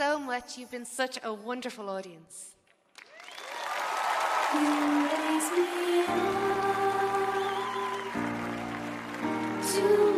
so much. You've been such a wonderful audience. You raise me up to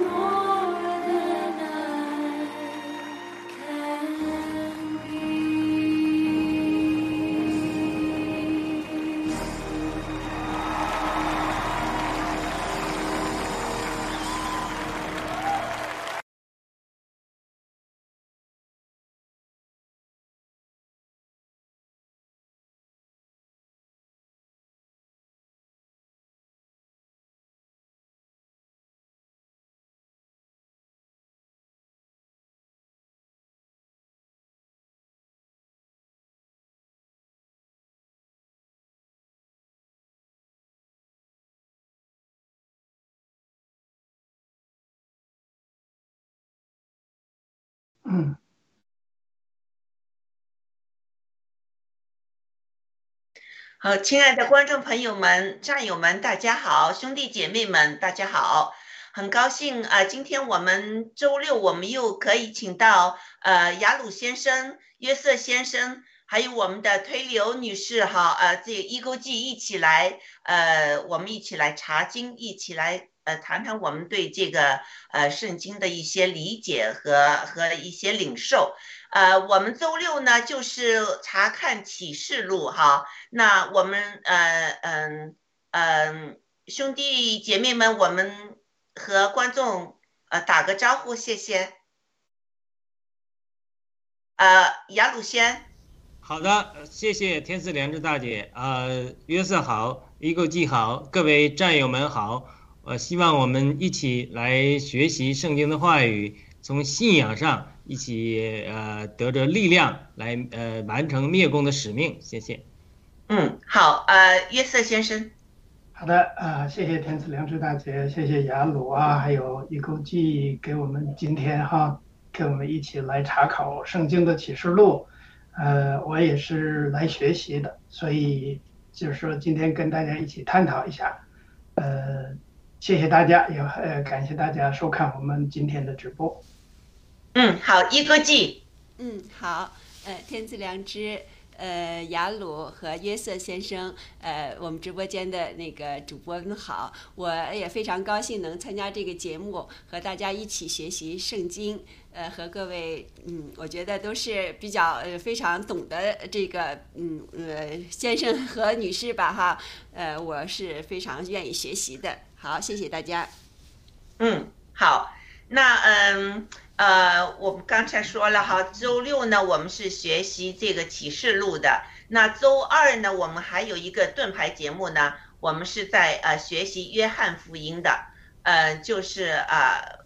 嗯。好，亲爱的观众朋友们、战友们，大家好，兄弟姐妹们，大家好，很高兴啊、今天我们周六我们又可以请到呃雅鲁先生、约瑟先生，还有我们的推流女士哈，呃，这个一勾记一起来，呃，我们一起来查经，一起来呃谈谈我们对这个呃圣经的一些理解和和一些领受。呃，我们周六呢就是查看启示录哈。那我们呃嗯嗯兄弟姐妹们，我们和观众呃打个招呼，谢谢。呃，雅鲁先，好的，谢谢天赐良知大姐。呃，约瑟好，一个记好，各位战友们好。呃，希望我们一起来学习圣经的话语，从信仰上一起呃得着力量，来呃完成灭共的使命。谢谢。嗯，好，呃，约瑟先生，好的，啊、谢谢天赐良知大姐，谢谢雅鲁啊，还有一勾记给我们今天哈，跟我们一起来查考圣经的启示录。呃，我也是来学习的，所以就是说今天跟大家一起探讨一下。呃，谢谢大家，也呃感谢大家收看我们今天的直播。嗯，好，一哥记，嗯，好，呃，天赐良知，呃，雅鲁和约瑟先生，呃，我们直播间的那个主播们好，我也非常高兴能参加这个节目，和大家一起学习圣经，呃，和各位，嗯，我觉得都是比较呃非常懂得这个，嗯呃，先生和女士吧哈，呃，我是非常愿意学习的，好，谢谢大家。嗯，好，那嗯呃，我们刚才说了哈，周六呢我们是学习这个启示录的，那周二呢我们还有一个盾牌节目呢，我们是在呃学习约翰福音的，呃，就是啊、呃，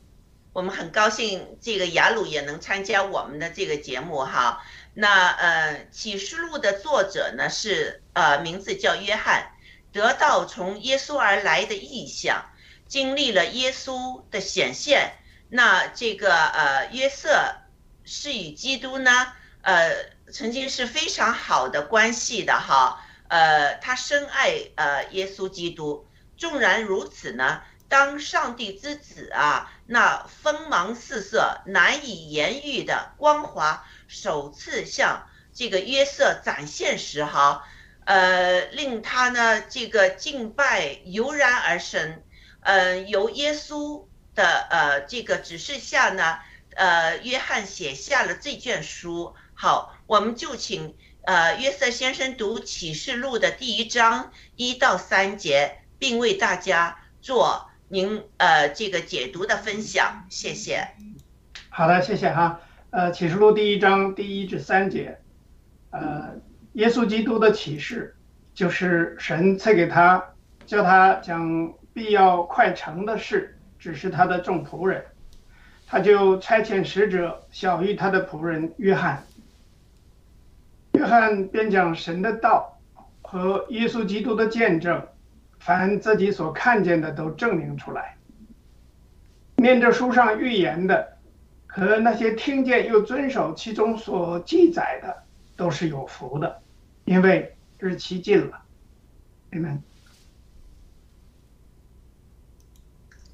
我们很高兴这个雅鲁也能参加我们的这个节目哈。那呃，启示录的作者呢是呃名字叫约翰，得到从耶稣而来的意象。经历了耶稣的显现，那这个呃约瑟是与基督呢，呃曾经是非常好的关系的哈，呃他深爱呃耶稣基督，纵然如此呢，当上帝之子啊，那锋芒四射、难以言喻的光华首次向这个约瑟展现时哈，呃令他呢这个敬拜油然而生。呃，由耶稣的呃这个指示下呢，呃，约翰写下了这卷书。好，我们就请呃约瑟先生读启示录的第一章一到三节，并为大家做您呃这个解读的分享。谢谢。好的，谢谢哈。呃，启示录第一章第一至三节，呃，耶稣基督的启示就是神赐给他，叫他将必要快成的事指示他的众仆人，他就差遣使者小谕他的仆人约翰。约翰便将神的道和耶稣基督的见证，凡自己所看见的都证明出来。念着书上预言的。和那些听见又遵守其中所记载的，都是有福的，因为日期近了。你们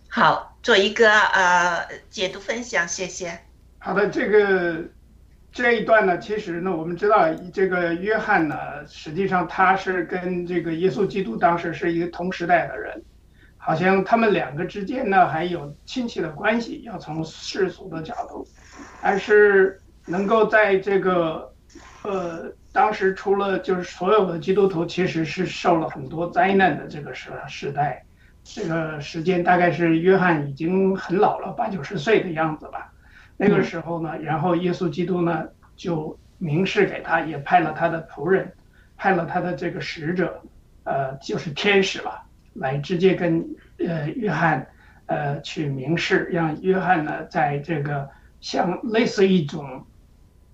好，做一个呃解读分享，谢谢。好的，这个这一段呢，其实呢，我们知道这个约翰呢，实际上他是跟这个耶稣基督当时是一个同时代的人，好像他们两个之间呢还有亲戚的关系。要从世俗的角度，还是能够在这个呃当时除了就是所有的基督徒其实是受了很多灾难的这个时时代，这个时间大概是约翰已经很老了，八九十岁的样子吧。那个时候呢，然后耶稣基督呢就明示给他，也派了他的仆人，派了他的这个使者，呃，就是天使吧，来直接跟呃约翰，呃去明示，让约翰呢在这个像类似一种，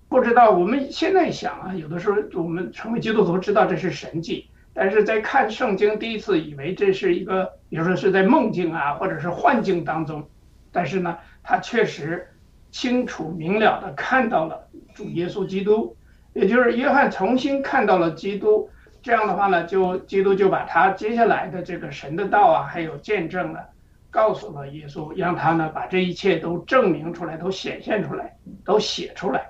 不知道我们现在想啊，有的时候我们成为基督徒知道这是神迹，但是在看圣经第一次以为这是一个，比如说是在梦境啊，或者是幻境当中，但是呢，他确实。清楚明了的看到了主耶稣基督，也就是约翰重新看到了基督。这样的话呢，就基督就把他接下来的这个神的道啊，还有见证呢，告诉了耶稣，让他呢把这一切都证明出来，都显现出来，都写出来。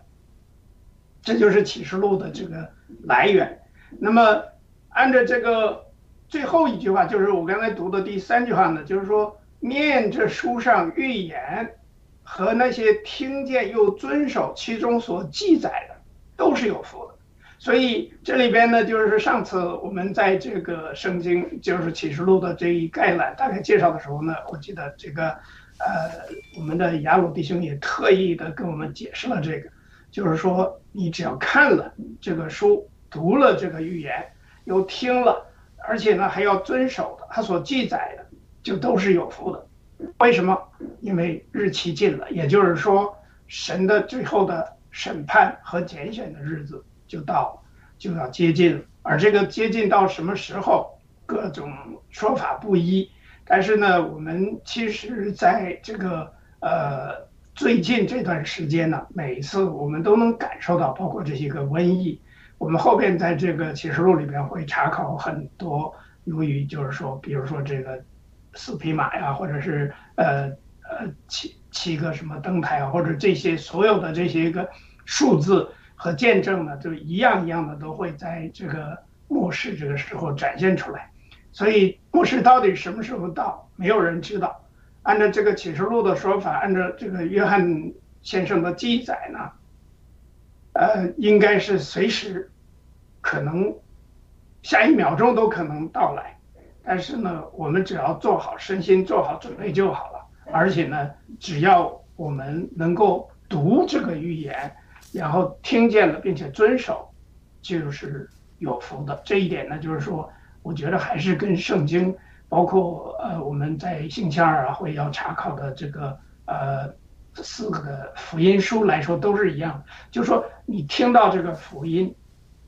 这就是启示录的这个来源。那么按照这个最后一句话，就是我刚才读的第三句话呢，就是说念这书上预言。和那些听见又遵守其中所记载的，都是有福的。所以这里边呢，就是上次我们在这个圣经，就是启示录的这一概览大概介绍的时候呢，我记得这个，呃，我们的雅鲁弟兄也特意的跟我们解释了这个，就是说你只要看了这个书，读了这个预言，又听了，而且呢还要遵守的，他所记载的，就都是有福的。为什么？因为日期近了，也就是说，神的最后的审判和拣选的日子就到，就要接近了。而这个接近到什么时候，各种说法不一。但是呢，我们其实在这个呃最近这段时间呢，每一次我们都能感受到，包括这些个瘟疫。我们后边在这个启示录里边会查考很多，由于就是说，比如说这个。四匹马呀，或者是呃呃七七个什么灯台啊，或者这些所有的这些个数字和见证呢，就一样一样的都会在这个末世这个时候展现出来。所以末世到底什么时候到，没有人知道。按照这个启示录的说法，按照这个约翰先生的记载呢，呃，应该是随时可能下一秒钟都可能到来。但是呢，我们只要做好身心，做好准备就好了。而且呢，只要我们能够读这个预言，然后听见了并且遵守，就是有福的。这一点呢，就是说，我觉得还是跟圣经，包括呃我们在星期二啊会要查考的这个呃四个福音书来说都是一样。就是说，你听到这个福音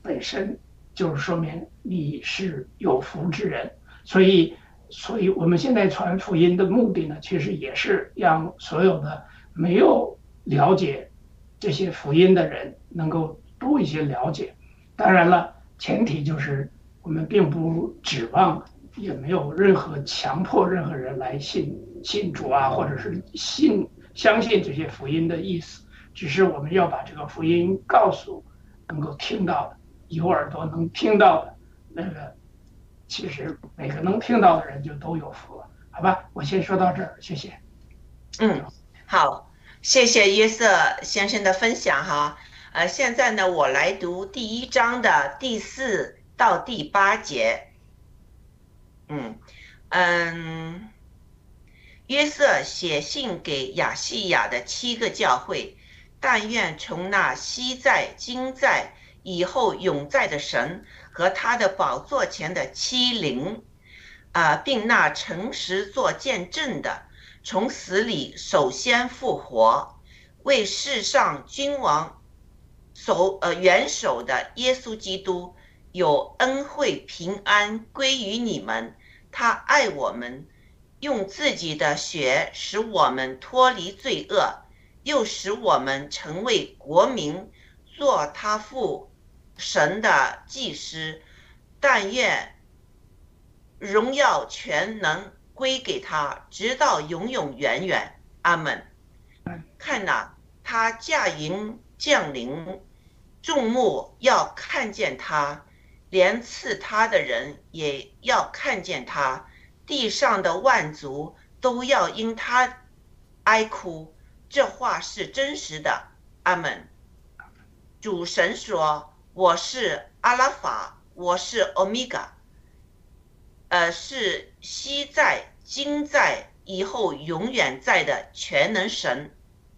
本身，就是说明你是有福之人。所以，所以我们现在传福音的目的呢，其实也是让所有的没有了解这些福音的人能够多一些了解。当然了，前提就是我们并不指望，也没有任何强迫任何人来信信主啊，或者是信相信这些福音的意思。只是我们要把这个福音告诉能够听到的、有耳朵能听到的那个。其实每个能听到的人就都有福了，好吧？我先说到这儿，谢谢。嗯，好，谢谢约瑟先生的分享哈。呃，现在呢，我来读第一章的第四到第八节。嗯嗯，约瑟写信给亚细亚的七个教会，但愿从那昔在、今在、以后永在的神。和他的宝座前的欺凌，啊，并那诚实做见证的，从死里首先复活，为世上君王守呃元首的耶稣基督有恩惠平安归于你们。他爱我们，用自己的血使我们脱离罪恶，又使我们成为国民，做他父。神的祭司，但愿荣耀全能归给他，直到永永远远。阿门。看呐，他驾云降临，众目要看见他，连刺他的人也要看见他，地上的万族都要因他哀哭。这话是真实的。阿门。主神说：“我是阿拉法，我是欧米伽，呃，是昔在、今在、以后永远在的全能神。”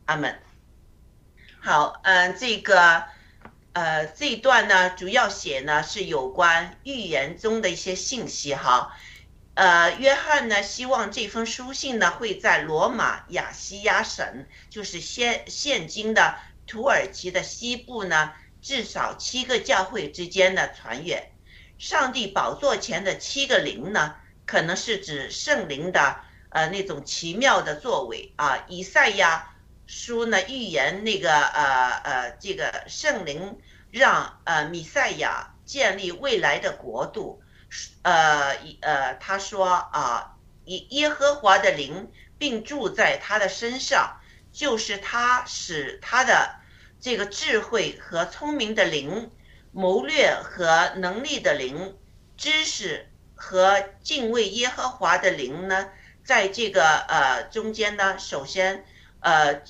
阿门。好，嗯，这个，呃，这一段呢，主要写呢是有关预言中的一些信息哈。呃，约翰呢，希望这封书信呢会在罗马亚细亚省，就是现现今的。土耳其的西部呢，至少七个教会之间的传阅。上帝宝座前的七个灵呢，可能是指圣灵的呃那种奇妙的作为啊。以赛亚书呢预言那个呃呃这个圣灵让呃米赛亚建立未来的国度，呃呃他说啊，以耶和华的灵并住在他的身上。就是他使他的这个智慧和聪明的灵、谋略和能力的灵、知识和敬畏耶和华的灵呢，在这个呃中间呢，首先呃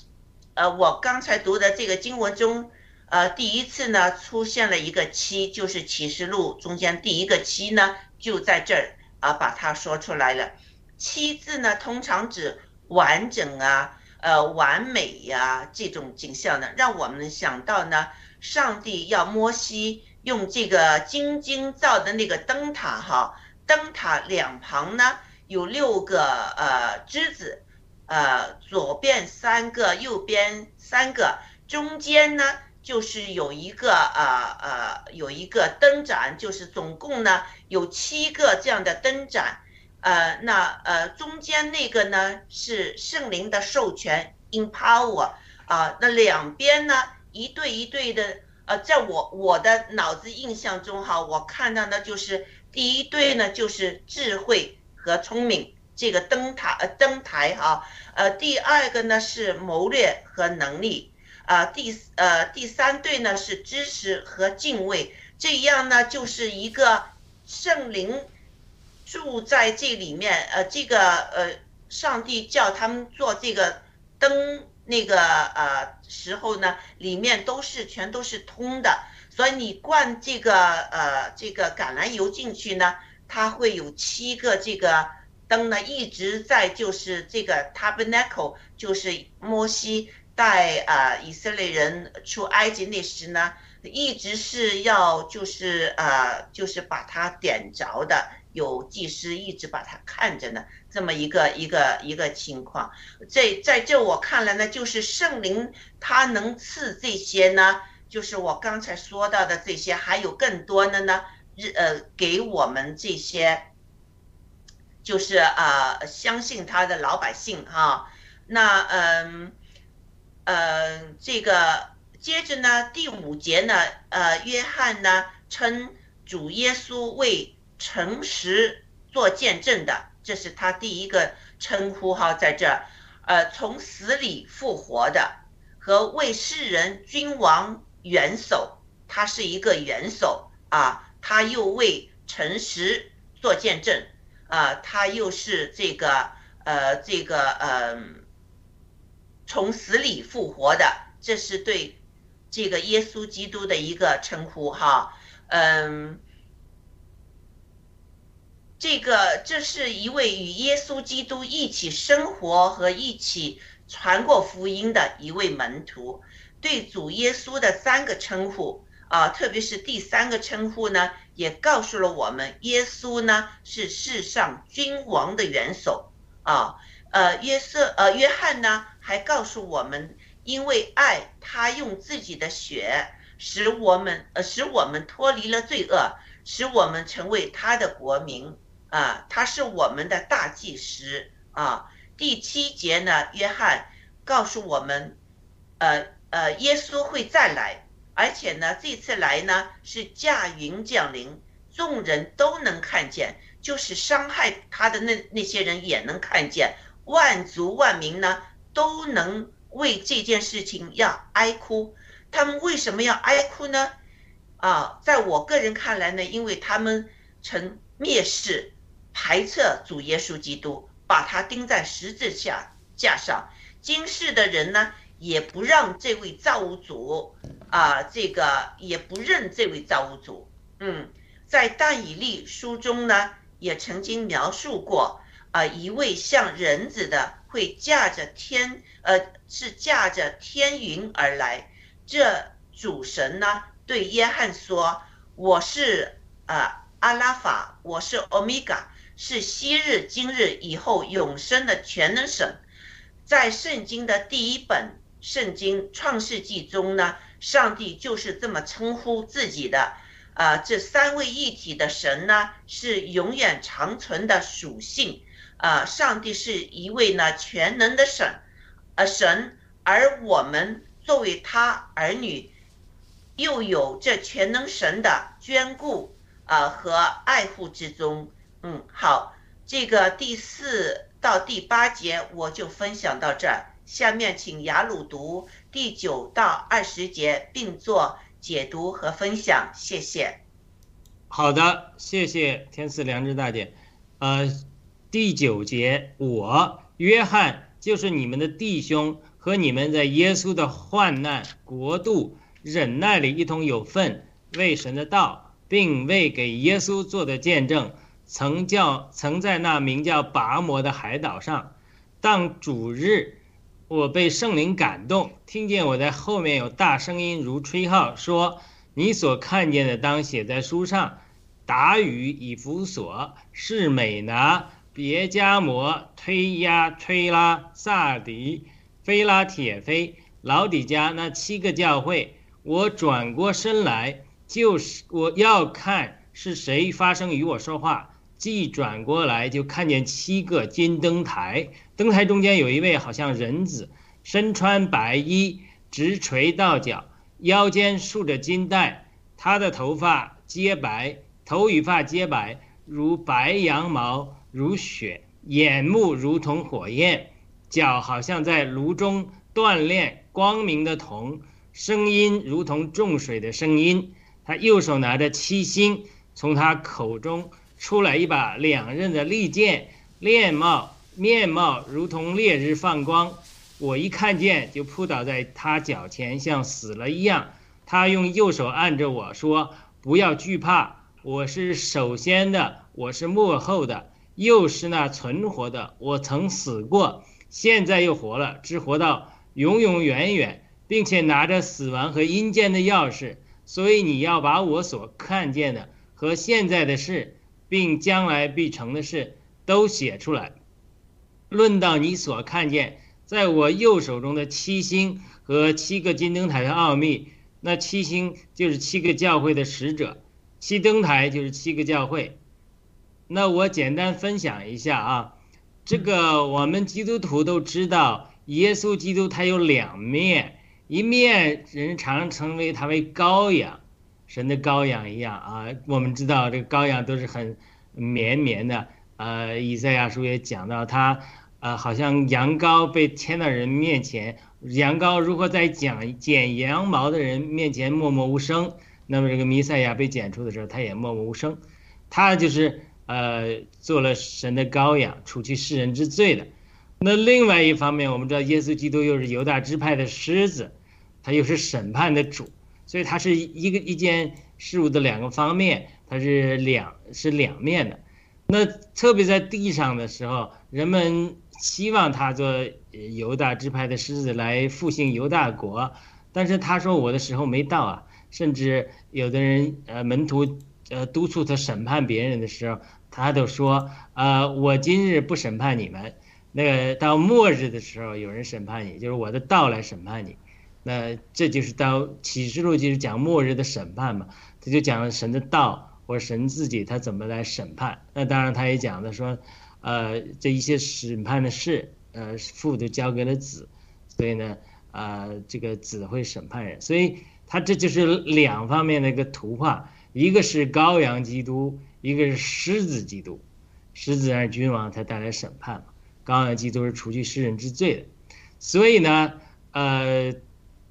呃，我刚才读的这个经文中，呃，第一次呢出现了一个七，就是启示录中间第一个七呢，就在这儿啊，把它说出来了。七字呢，通常指完整啊。呃，完美呀，这种景象呢，让我们想到呢，上帝要摩西用这个金晶造的那个灯塔哈，灯塔两旁呢有六个呃枝子，呃，左边三个，右边三个，中间呢就是有一个呃呃有一个灯盏，就是总共呢有七个这样的灯盏。呃，那呃，中间那个呢是圣灵的授权，empower 啊，那两边呢一对一对的，呃，在我我的脑子印象中哈，我看到的就是第一对呢就是智慧和聪明这个灯塔呃灯台哈，呃，第二个呢是谋略和能力啊，第呃第三对呢是知识和敬畏，这样呢就是一个圣灵。住在这里面，呃，这个呃，上帝叫他们做这个灯那个呃时候呢，里面都是全都是通的，所以你灌这个呃这个橄榄油进去呢，它会有七个这个灯呢一直在就是这个 tabernacle，就是摩西带啊以色列人出埃及那时呢，一直是要就是呃就是把它点着的。有祭司一直把它看着呢，这么一个一个一个情况，在在这我看来呢，就是圣灵他能赐这些呢，就是我刚才说到的这些，还有更多的呢，日呃给我们这些，就是啊相信他的老百姓哈，那嗯呃这个接着呢第五节呢，呃约翰呢称主耶稣为。诚实做见证的，这是他第一个称呼哈，在这儿，呃，从死里复活的和为世人君王元首，他是一个元首啊，他又为诚实做见证啊，他又是这个呃这个呃从死里复活的，这是对这个耶稣基督的一个称呼哈，嗯。这个这是一位与耶稣基督一起生活和一起传过福音的一位门徒，对主耶稣的三个称呼啊，特别是第三个称呼呢，也告诉了我们，耶稣呢是世上君王的元首啊。呃，约瑟呃约翰呢还告诉我们，因为爱他用自己的血使我们呃使我们脱离了罪恶，使我们成为他的国民。啊，他是我们的大祭司啊。第七节呢，约翰告诉我们，呃呃，耶稣会再来，而且呢，这次来呢是驾云降临，众人都能看见，就是伤害他的那那些人也能看见，万族万民呢都能为这件事情要哀哭。他们为什么要哀哭呢？啊，在我个人看来呢，因为他们曾蔑视、排斥主耶稣基督，把他钉在十字架架上。今世的人呢，也不让这位造物主啊，这个也不认这位造物主。嗯，在但以利书中呢，也曾经描述过啊，一位像人子的会驾着天，呃，是驾着天云而来。这主神呢，对约翰说：“我是呃阿拉法，我是欧米伽，是昔日、今日、以后永生的全能神。”在圣经的第一本圣经《创世纪》中呢，上帝就是这么称呼自己的。啊，这三位一体的神呢，是永远长存的属性。啊，上帝是一位呢全能的神，呃神，而我们作为他儿女，又有这全能神的眷顾啊和爱护之中。嗯，好，这个第四到第八节我就分享到这儿，下面请雅鲁读第九到二十节，并做解读和分享，谢谢。好的，谢谢天赐良知大姐。呃，第九节，我约翰就是你们的弟兄，和你们在耶稣的患难、国度、忍耐里一同有份，为神的道，并为给耶稣做的见证，曾叫曾在那名叫拔摩的海岛上，当主日，我被圣灵感动，听见我在后面有大声音如吹号说：“你所看见的，当写在书上。”达语以弗所、士美拿、别加摩、推压、推拉、萨迪、菲拉铁菲、老底加那七个教会，我转过身来，就是我要看是谁发声与我说话。既转过来，就看见七个金灯台，灯台中间有一位好像人子，身穿白衣，直垂到脚，腰间束着金带，他的头发皆白。头与发皆白，如白羊毛，如雪；眼目如同火焰，脚好像在炉中锻炼光明的铜，声音如同众水的声音。他右手拿着七星，从他口中出来一把两刃的利剑，面貌面貌如同烈日放光。我一看见，就扑倒在他脚前，像死了一样。他用右手按着我说：“不要惧怕。”我是首先的，我是幕后的，又是那存活的。我曾死过，现在又活了，只活到永永远远，并且拿着死亡和阴间的钥匙。所以你要把我所看见的和现在的事，并将来必成的事都写出来。论到你所看见在我右手中的七星和七个金灯台的奥秘，那七星就是七个教会的使者。七灯台就是七个教会，那我简单分享一下啊，这个我们基督徒都知道，耶稣基督他有两面，一面人常称为他为羔羊，神的羔羊一样啊。我们知道这个羔羊都是很绵绵的，呃，以赛亚书也讲到他，呃，好像羊羔被牵到人面前，羊羔如何在讲剪羊毛的人面前默默无声。那么这个弥赛亚被剪出的时候，他也默默无声，他就是呃做了神的羔羊，除去世人之罪的。那另外一方面，我们知道耶稣基督又是犹大支派的狮子，他又是审判的主，所以他是一个一件事物的两个方面，他是两是两面的。那特别在地上的时候，人们希望他做犹大支派的狮子来复兴犹大国，但是他说我的时候没到啊。甚至有的人，呃，门徒，呃，督促他审判别人的时候，他都说，呃，我今日不审判你们，那个到末日的时候，有人审判你，就是我的道来审判你。那这就是到启示录就是讲末日的审判嘛，他就讲神的道或神自己他怎么来审判。那当然他也讲的说，呃，这一些审判的事，呃，父都交给了子，所以呢，啊，这个子会审判人，所以。他这就是两方面的一个图画，一个是羔羊基督，一个是狮子基督。狮子是君王，才带来审判嘛。羔羊基督是除去世人之罪的。所以呢，呃，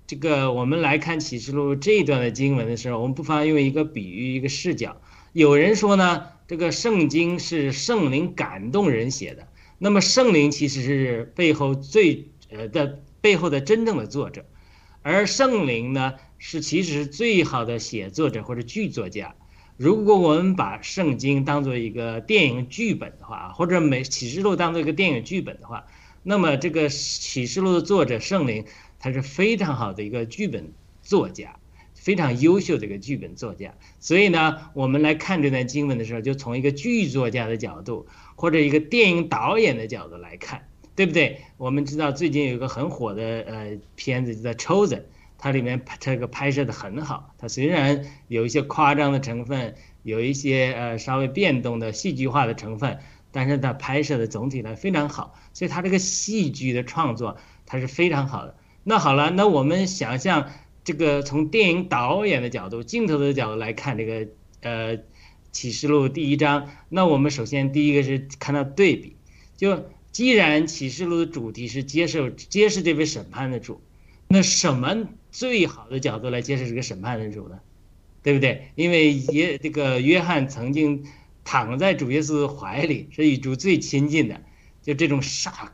这个我们来看启示录这一段的经文的时候，我们不妨用一个比喻、一个视角。有人说呢，这个圣经是圣灵感动人写的，那么圣灵其实是背后最呃的背后的真正的作者，而圣灵呢是其实是最好的写作者或者剧作家。如果我们把圣经当做一个电影剧本的话，或者美启示录当做一个电影剧本的话，那么这个启示录的作者圣灵，他是非常好的一个剧本作家，非常优秀的一个剧本作家。所以呢，我们来看这段经文的时候，就从一个剧作家的角度，或者一个电影导演的角度来看，对不对？我们知道最近有一个很火的呃片子叫《Chosen》。它里面它这个拍摄的很好，它虽然有一些夸张的成分，有一些呃稍微变动的戏剧化的成分，但是它拍摄的总体呢非常好，所以它这个戏剧的创作它是非常好的。那好了，那我们想象这个从电影导演的角度、镜头的角度来看这个呃启示录第一章，那我们首先第一个是看到对比，就既然启示录的主题是接受揭示这位审判的主，那什么？最好的角度来揭示这个审判的主呢，对不对？因为耶这个约翰曾经躺在主耶稣怀里，是与主最亲近的，就这种 shock，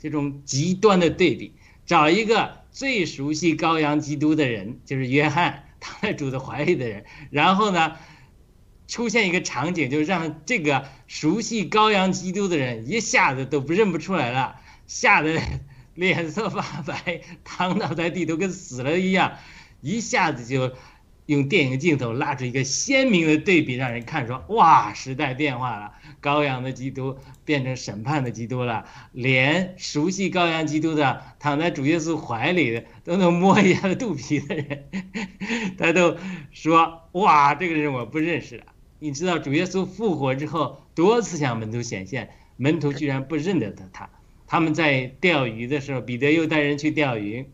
这种极端的对比，找一个最熟悉羔羊基督的人，就是约翰躺在主的怀里的人，然后呢，出现一个场景，就是让这个熟悉羔羊基督的人一下子都不认不出来了，吓得。脸色发白，躺倒在地，都跟死了一样，一下子就用电影镜头拉出一个鲜明的对比，让人看说：哇，时代变化了，羔羊的基督变成审判的基督了，连熟悉羔羊基督的躺在主耶稣怀里的都能摸一下肚皮的人，他都说：哇，这个人我不认识了。你知道主耶稣复活之后多次向门徒显现，门徒居然不认得他。他们在钓鱼的时候，彼得又带人去钓鱼。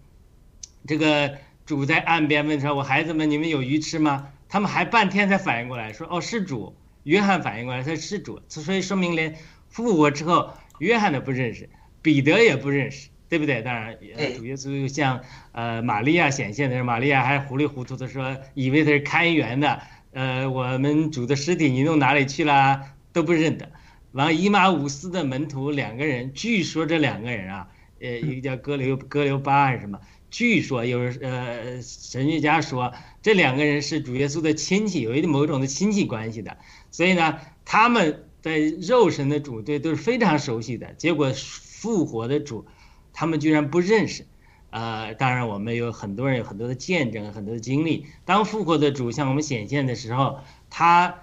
这个主在岸边问说：“我孩子们，你们有鱼吃吗？”他们还半天才反应过来，说：“哦，是主。”约翰反应过来，他是主。所以说明连复活之后，约翰都不认识，彼得也不认识，对不对？当然，主耶稣又向呃玛利亚显现的时候，玛利亚还糊里糊涂的说，以为他是看园的。呃，我们主的尸体你弄哪里去了？都不认得。完，伊马五斯的门徒两个人，据说这两个人啊，呃，一个叫哥留哥留巴还是什么？据说有呃神学家说，这两个人是主耶稣的亲戚，有一定某种的亲戚关系的。所以呢，他们在肉身的主对都是非常熟悉的。结果复活的主，他们居然不认识。呃，当然我们有很多人有很多的见证，很多的经历。当复活的主向我们显现的时候，他。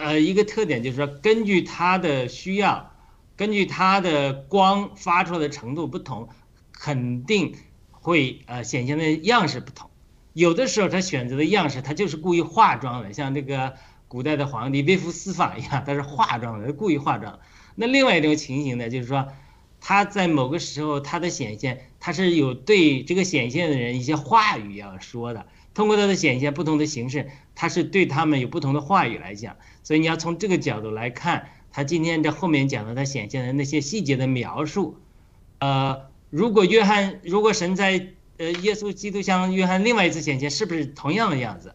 呃，一个特点就是说，根据他的需要，根据他的光发出来的程度不同，肯定会呃显现的样式不同。有的时候他选择的样式，他就是故意化妆的，像这个古代的皇帝微服私访一样，他是化妆的，故意化妆。那另外一种情形呢，就是说他在某个时候他的显现，他是有对这个显现的人一些话语要说的。通过它的显现，不同的形式，它是对他们有不同的话语来讲，所以你要从这个角度来看，他今天这后面讲的他显现的那些细节的描述，呃，如果约翰，如果神在呃耶稣基督向约翰另外一次显现，是不是同样的样子？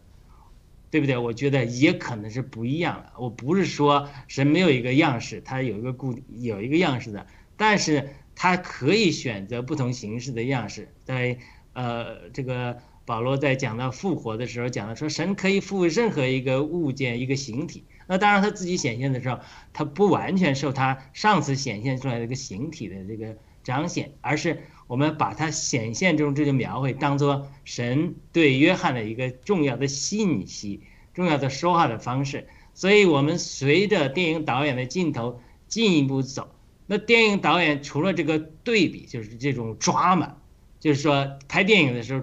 对不对？我觉得也可能是不一样的。我不是说神没有一个样式，他有一个固有一个样式的，但是他可以选择不同形式的样式，在呃这个。保罗在讲到复活的时候，讲到说神可以复任何一个物件、一个形体。那当然他自己显现的时候，他不完全受他上次显现出来的一个形体的这个彰显，而是我们把它显现中这个描绘当做神对约翰的一个重要的信息、重要的说话的方式。所以，我们随着电影导演的镜头进一步走，那电影导演除了这个对比，就是这种抓嘛，就是说拍电影的时候。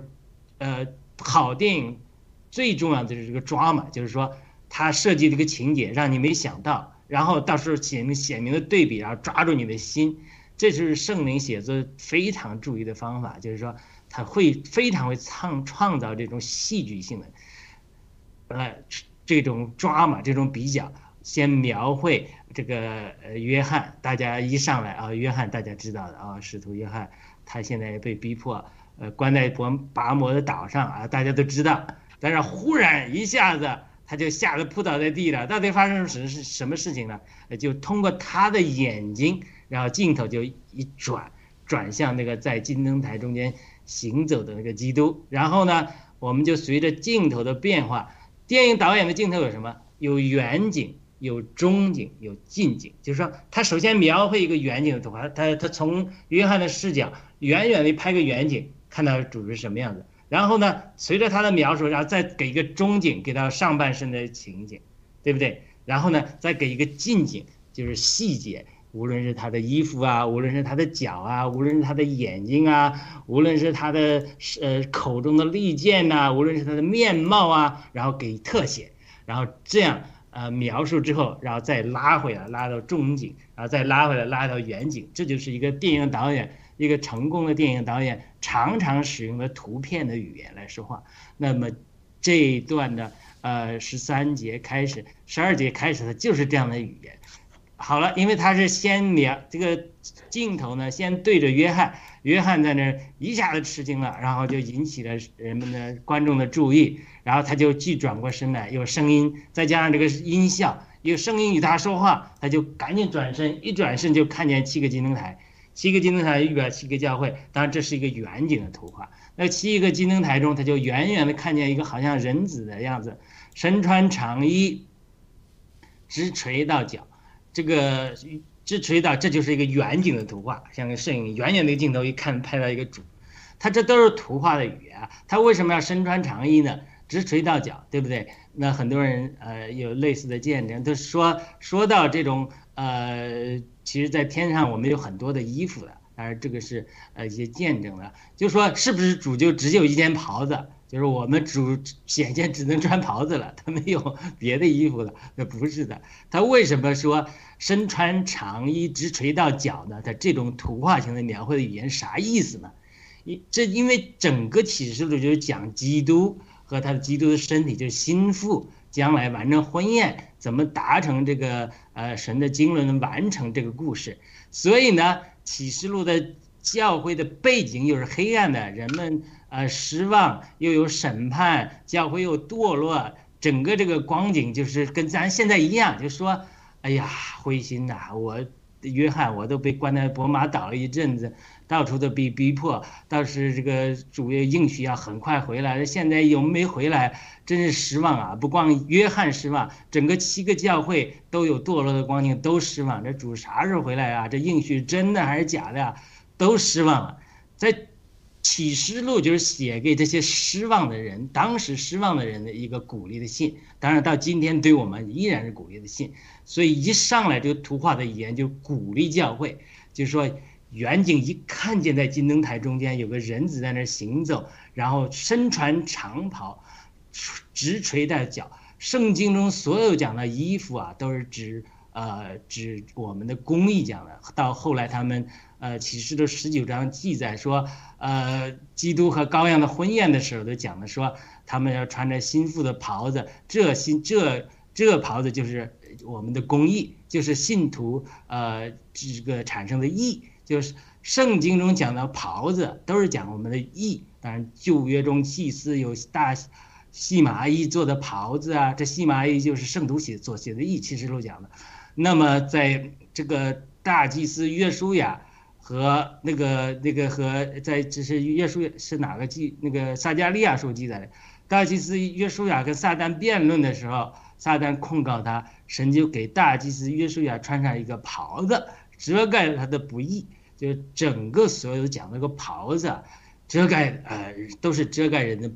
呃，好电影最重要的就是这个抓嘛，就是说他设计这个情节让你没想到，然后到时候显明显明的对比，然后抓住你的心，这就是圣灵写作非常注意的方法，就是说他会非常会创创造这种戏剧性的，呃，这种抓嘛，这种比较，先描绘这个呃约翰，大家一上来啊，约翰大家知道的啊，使徒约翰，他现在被逼迫。呃关在伯拔摩的岛上啊，大家都知道。但是忽然一下子他就吓得扑倒在地了，到底发生什是什么事情呢？就通过他的眼睛，然后镜头就一转，转向那个在金灯台中间行走的那个基督，然后呢，我们就随着镜头的变化，电影导演的镜头有什么？有远景，有中景，有近景。就是说，他首先描绘一个远景的图，他他从约翰的视角远远的拍个远景，看到主是什么样子。然后呢，随着他的描述，然后再给一个中景，给到上半身的情景，对不对？然后呢，再给一个近景，就是细节，无论是他的衣服啊，无论是他的脚啊，无论是他的眼睛啊，无论是他的呃口中的利剑呐、无论是他的面貌啊，然后给特写，然后这样呃描述之后，然后再拉回来，拉到中景，然后再拉回来，拉到远景，这就是一个电影导演，一个成功的电影导演常常使用的图片的语言来说话。那么这一段的呃十三节开始，十二节开始的就是这样的语言。好了，因为他是先描这个镜头呢，先对着约翰，约翰在那儿一下子吃惊了，然后就引起了人们的观众的注意，然后他就既转过身来，有声音，再加上这个音效，有声音与他说话，他就赶紧转身，一转身就看见七个金灯台，七个金灯台预表七个教会，当然这是一个远景的图画。那七个金灯台中，他就远远的看见一个好像人子的样子，身穿长衣，直垂到脚。这个直垂到，这就是一个远景的图画，像个摄影远远的镜头一看拍到一个主，它这都是图画的语言。他为什么要身穿长衣呢？直垂到脚，对不对？那很多人呃有类似的见证，都说说到这种呃，其实，在天上我们有很多的衣服的，当然这个是呃一些见证了，就说是不是主就只有一件袍子？就是我们主显现只能穿袍子了，他没有 别的衣服了。那不是的，他为什么说身穿长衣直垂到脚呢？他这种图画型的描绘的语言啥意思呢？因这因为整个启示录就是讲基督和他的基督的身体，就是心腹将来完成婚宴，怎么达成这个呃神的经纶完成这个故事。所以呢，启示录的教会的背景又是黑暗的，人们。呃，失望又有审判，教会又堕落，整个这个光景就是跟咱现在一样，就说，哎呀，灰心呐！我约翰我都被关在博马岛了一阵子，到处都被逼迫，倒是这个主要应许要很快回来，现在又没回来，真是失望啊！不光约翰失望，整个七个教会都有堕落的光景，都失望。这主啥时候回来啊？这应许真的还是假的呀？都失望了，在。启示录就是写给这些失望的人，当时失望的人的一个鼓励的信。当然，到今天对我们依然是鼓励的信。所以一上来这个图画的语言就鼓励教会，就是说远景一看见在金灯台中间有个人子在那行走，然后身穿长袍，直垂到脚。圣经中所有讲的衣服啊，都是指呃指我们的公义讲的。到后来他们。呃，启示录十九章记载说，呃，基督和羔羊的婚宴的时候都讲的说，他们要穿着新妇的袍子，这新这这袍子就是我们的公义，就是信徒呃这个产生的义，就是圣经中讲的袍子都是讲我们的义。当然旧约中祭司有大细麻衣做的袍子啊，这细麻衣就是圣徒写所写的义，其实都讲的。那么在这个大祭司约书亚。和那个那个和在这是约书是哪个记那个撒加利亚书记载的，大祭司约书亚跟撒旦辩论的时候，撒旦控告他，神就给大祭司约书亚穿上一个袍子，遮盖了他的不义，就整个所有讲那个袍子，遮盖呃都是遮盖人的，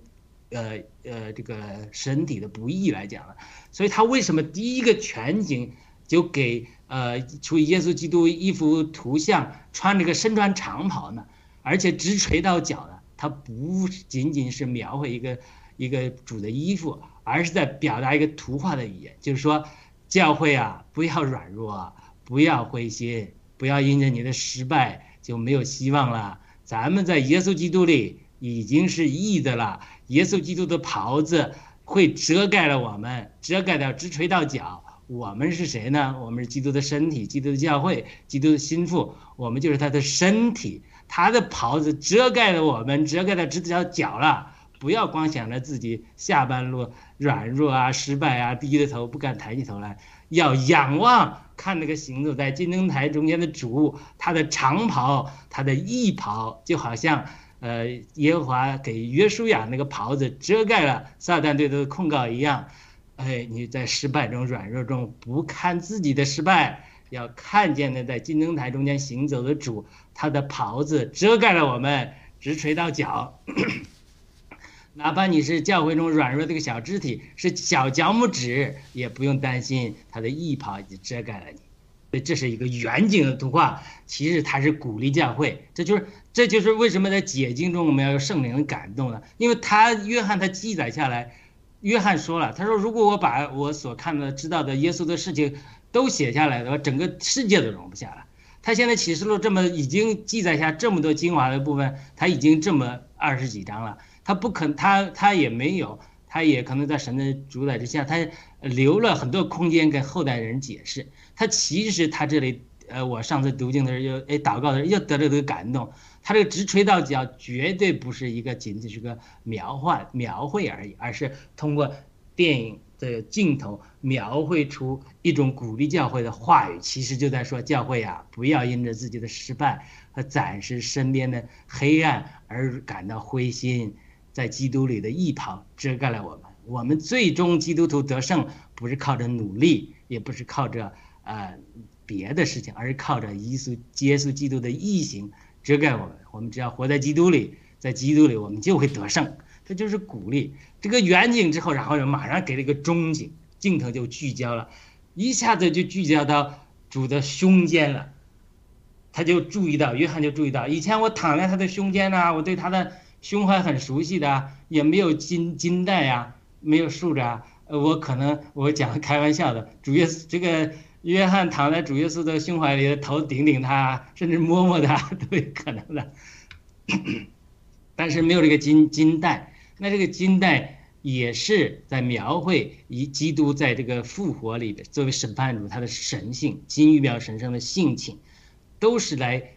呃呃这个身体的不义来讲了，所以他为什么第一个全景就给？呃，出耶稣基督衣服图像，穿这个身穿长袍呢，而且直垂到脚的，他不仅仅是描绘一个一个主的衣服，而是在表达一个图画的语言，就是说，教会啊，不要软弱，不要灰心，不要因着你的失败就没有希望了。咱们在耶稣基督里已经是义的了，耶稣基督的袍子会遮盖了我们，遮盖到直垂到脚。我们是谁呢？我们是基督的身体，基督的教会，基督的心腹。我们就是他的身体，他的袍子遮盖了我们，遮盖了直条脚了。不要光想着自己下半路软弱啊、失败啊，低着头不敢抬起头来，要仰望看那个行走在金灯台中间的主，他的长袍、他的义袍，就好像呃耶和华给约书亚那个袍子遮盖了撒旦对他的控告一样。哎，你在失败中、软弱中不看自己的失败，要看见那在金灯台中间行走的主，他的袍子遮盖了我们，直垂到脚。哪怕你是教会中软弱这个小肢体，是小脚拇指，也不用担心他的衣袍已经遮盖了你。所以这是一个远景的图画，其实它是鼓励教会。这就是这就是为什么在解经中我们要有圣灵的感动呢？因为他约翰他记载下来，约翰说了，他说如果我把我所看到知道的耶稣的事情都写下来的话，整个世界都容不下了。他现在启示录这么已经记载下这么多精华的部分，他已经这么二十几章了。他不肯，他他也没有，他也可能在神的主宰之下，他留了很多空间给后代人解释。他其实他这里，呃，我上次读经的时候又哎祷告的时候又得了这个感动。他这个直吹到脚，绝对不是一个仅仅是个描画描绘而已，而是通过电影的镜头描绘出一种鼓励教会的话语。其实就在说教会啊，不要因着自己的失败和暂时身边的黑暗而感到灰心。在基督里的义袍遮盖了我们。我们最终基督徒得胜，不是靠着努力，也不是靠着呃别的事情，而是靠着耶稣耶稣基督的义行遮盖我们。我们只要活在基督里，在基督里，我们就会得胜。这就是鼓励。这个远景之后，然后马上给了一个中景，镜头就聚焦了，一下子就聚焦到主的胸间了。他就注意到，约翰就注意到，以前我躺在他的胸间呢，我对他的。胸怀很熟悉的，也没有金金带呀，没有竖着。呃，我可能我讲开玩笑的，主耶稣这个约翰躺在主耶稣的胸怀里，头顶顶他，甚至摸摸他 都有可能的。但是没有这个金金带，那这个金带也是在描绘以基督在这个复活里的作为审判主他的神性，金玉表神圣的性情，都是来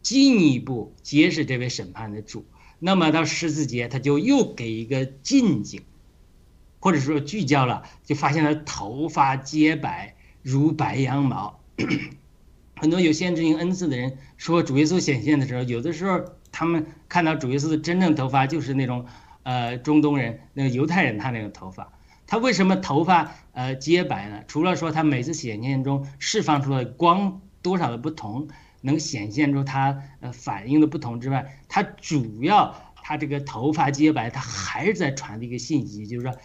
进一步揭示这位审判的主。那么到十字节，他就又给一个近景，或者说聚焦了，就发现了头发洁白如白羊毛。很多有限制性恩赐的人说，主耶稣显现的时候，有的时候他们看到主耶稣的真正头发就是那种，呃，中东人那个犹太人他那个头发。他为什么头发呃洁白呢？除了说他每次显现中释放出了光多少的不同。能显现出他呃反应的不同之外，他主要他这个头发洁白，他还是在传递一个信息，就是说，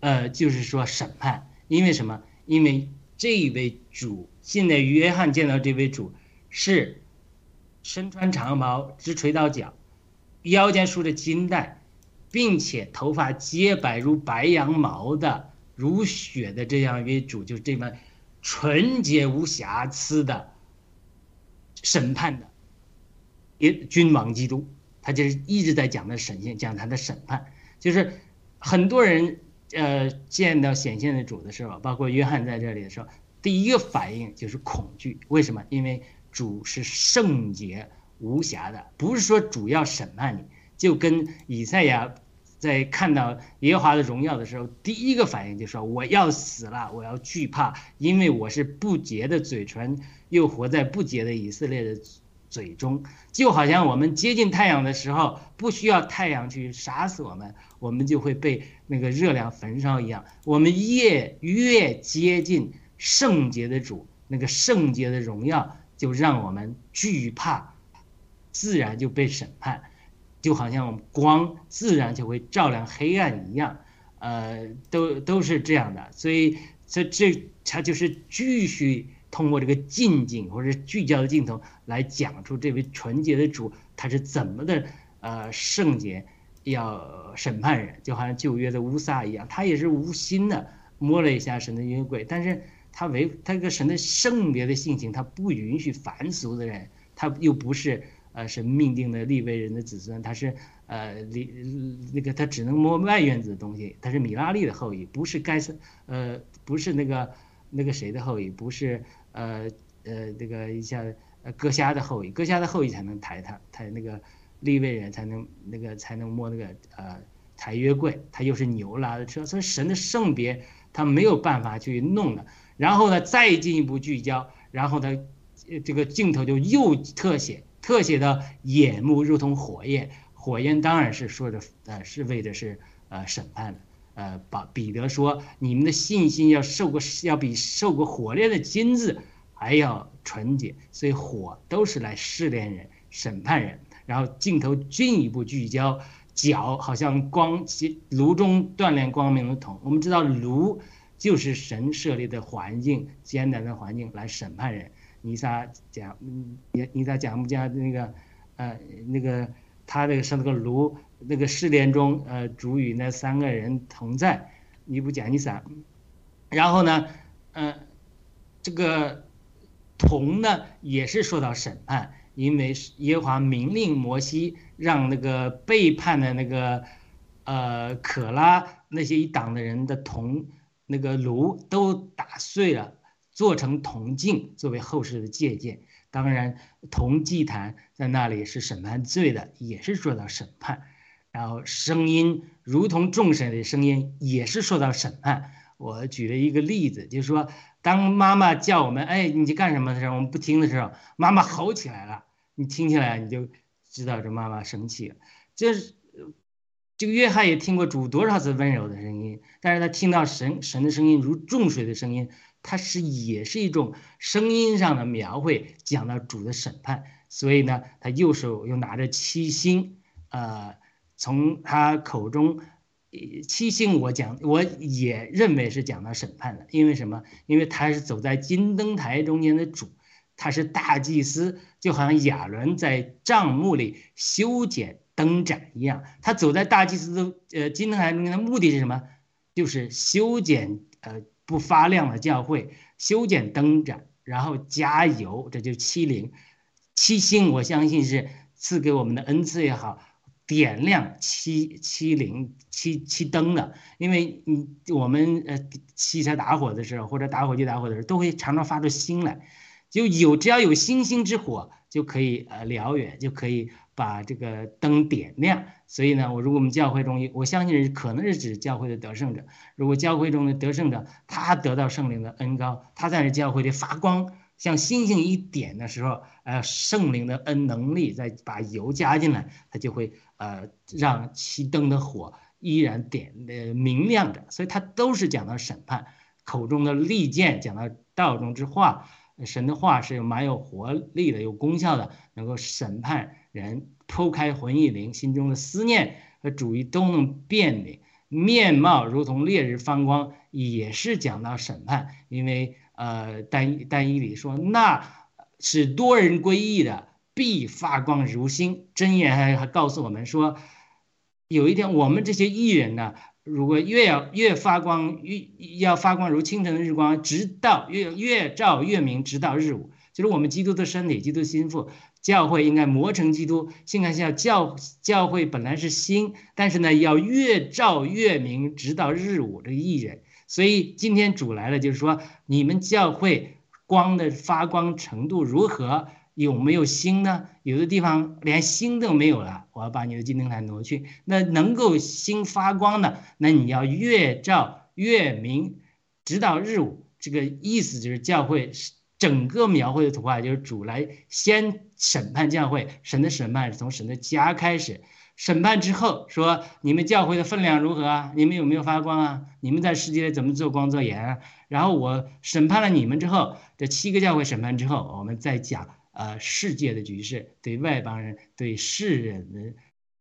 呃，就是说审判，因为什么？因为这一位主，现在约翰见到这位主是身穿长袍，直垂到脚，腰间束着金带，并且头发洁白如白羊毛的，如雪的这样一位主，就是这么纯洁无瑕疵的。审判的，也君王基督，他就是一直在讲的审讯，讲他的审判，就是很多人呃见到显现的主的时候，包括约翰在这里的时候，第一个反应就是恐惧。为什么？因为主是圣洁无瑕的，不是说主要审判你，就跟以赛亚在看到耶和华的荣耀的时候，第一个反应就说我要死了，我要惧怕，因为我是不洁的嘴唇。又活在不洁的以色列的嘴中，就好像我们接近太阳的时候，不需要太阳去杀死我们，我们就会被那个热量焚烧一样。我们越越接近圣洁的主，那个圣洁的荣耀就让我们惧怕，自然就被审判，就好像我们光自然就会照亮黑暗一样，呃，都都是这样的。所以，这这它就是继续。通过这个近景或者聚焦的镜头来讲出这位纯洁的主他是怎么的呃圣洁，要审判人，就好像旧约的乌撒一样，他也是无心的摸了一下神的约柜，但是他为他这个神的圣别的性情，他不允许凡俗的人，他又不是呃神命定的立位人的子孙，他是呃里那个他只能摸外院子的东西，他是米拉利的后裔，不是该斯呃不是那个。那个谁的后裔不是呃呃那个一下呃哥辖的后裔，哥辖的后裔才能抬他，抬那个立位人才能那个才能摸那个呃抬约柜，他又是牛拉的车，所以神的圣别他没有办法去弄的。然后呢，再进一步聚焦，然后呢，呃这个镜头就又特写，特写的眼目如同火焰，火焰当然是说着呃是为的是呃审判的。呃，把彼得说：“你们的信心要受过，要比受过火炼的金子还要纯洁。所以火都是来试炼人、审判人。然后镜头进一步聚焦，脚好像光炉中锻炼光明的铜。我们知道炉就是神设立的环境，艰难的环境来审判人。尼撒讲，嗯，尼尼撒讲不讲那个，呃，那个他那个是那个炉。”那个试炼中，呃，主与那三个人同在，尼布甲尼撒。然后呢，嗯，这个铜呢也是受到审判，因为耶和华明令摩西让那个背叛的那个呃可拉那些一党的人的铜那个炉都打碎了，做成铜镜作为后世的借鉴。当然，铜祭坛在那里是审判罪的，也是受到审判。然后声音如同众神的声音，也是受到审判。我举了一个例子，就是说，当妈妈叫我们“哎，你去干什么”的时候，我们不听的时候，妈妈吼起来了，你听起来你就知道这妈妈生气了。这这个约翰也听过主多少次温柔的声音，但是他听到神神的声音如重水的声音，他是也是一种声音上的描绘，讲到主的审判。所以呢，他右手又拿着七星，呃。从他口中，七星我讲，我也认为是讲到审判的，因为什么？因为他是走在金灯台中间的主，他是大祭司，就好像亚伦在帐幕里修剪灯盏一样。他走在大祭司的呃金灯台中间的目的是什么？就是修剪呃不发亮的教会，修剪灯盏，然后加油，这就七灵，七星。我相信是赐给我们的恩赐也好。点亮七七零七七灯的，因为你我们呃汽车打火的时候，或者打火机打火的时候，都会常常发出星来，就有只要有星星之火，就可以呃燎原，就可以把这个灯点亮。所以呢，我如果我们教会中，我相信可能是指教会的得胜者，如果教会中的得胜者他得到圣灵的恩高，他在这教会里发光。像星星一点的时候，呃，圣灵的恩能力再把油加进来，它就会呃让七灯的火依然点呃明亮着。所以它都是讲到审判，口中的利剑讲到道中之话，神的话是有蛮有活力的，有功效的，能够审判人，剖开魂意灵心中的思念和主义都能辨明，面貌如同烈日放光，也是讲到审判，因为。呃，单单一里说，那是多人归义的，必发光如星。真言还还告诉我们说，有一天我们这些艺人呢，如果越要越发光，越要发光如清晨的日光，直到越越照越明，直到日午。就是我们基督的身体，基督心腹，教会应该磨成基督。现在像教教会本来是星，但是呢，要越照越明，直到日午。这个艺人。所以今天主来了，就是说你们教会光的发光程度如何？有没有星呢？有的地方连星都没有了，我要把你的金灯台挪去。那能够星发光的，那你要越照越明，直到日午。这个意思就是教会整个描绘的图画，就是主来先审判教会，神的审判是从神的家开始。审判之后说：“你们教会的分量如何啊？你们有没有发光啊？你们在世界怎么做光做盐啊？”然后我审判了你们之后，这七个教会审判之后，我们再讲呃世界的局势，对外邦人、对世人的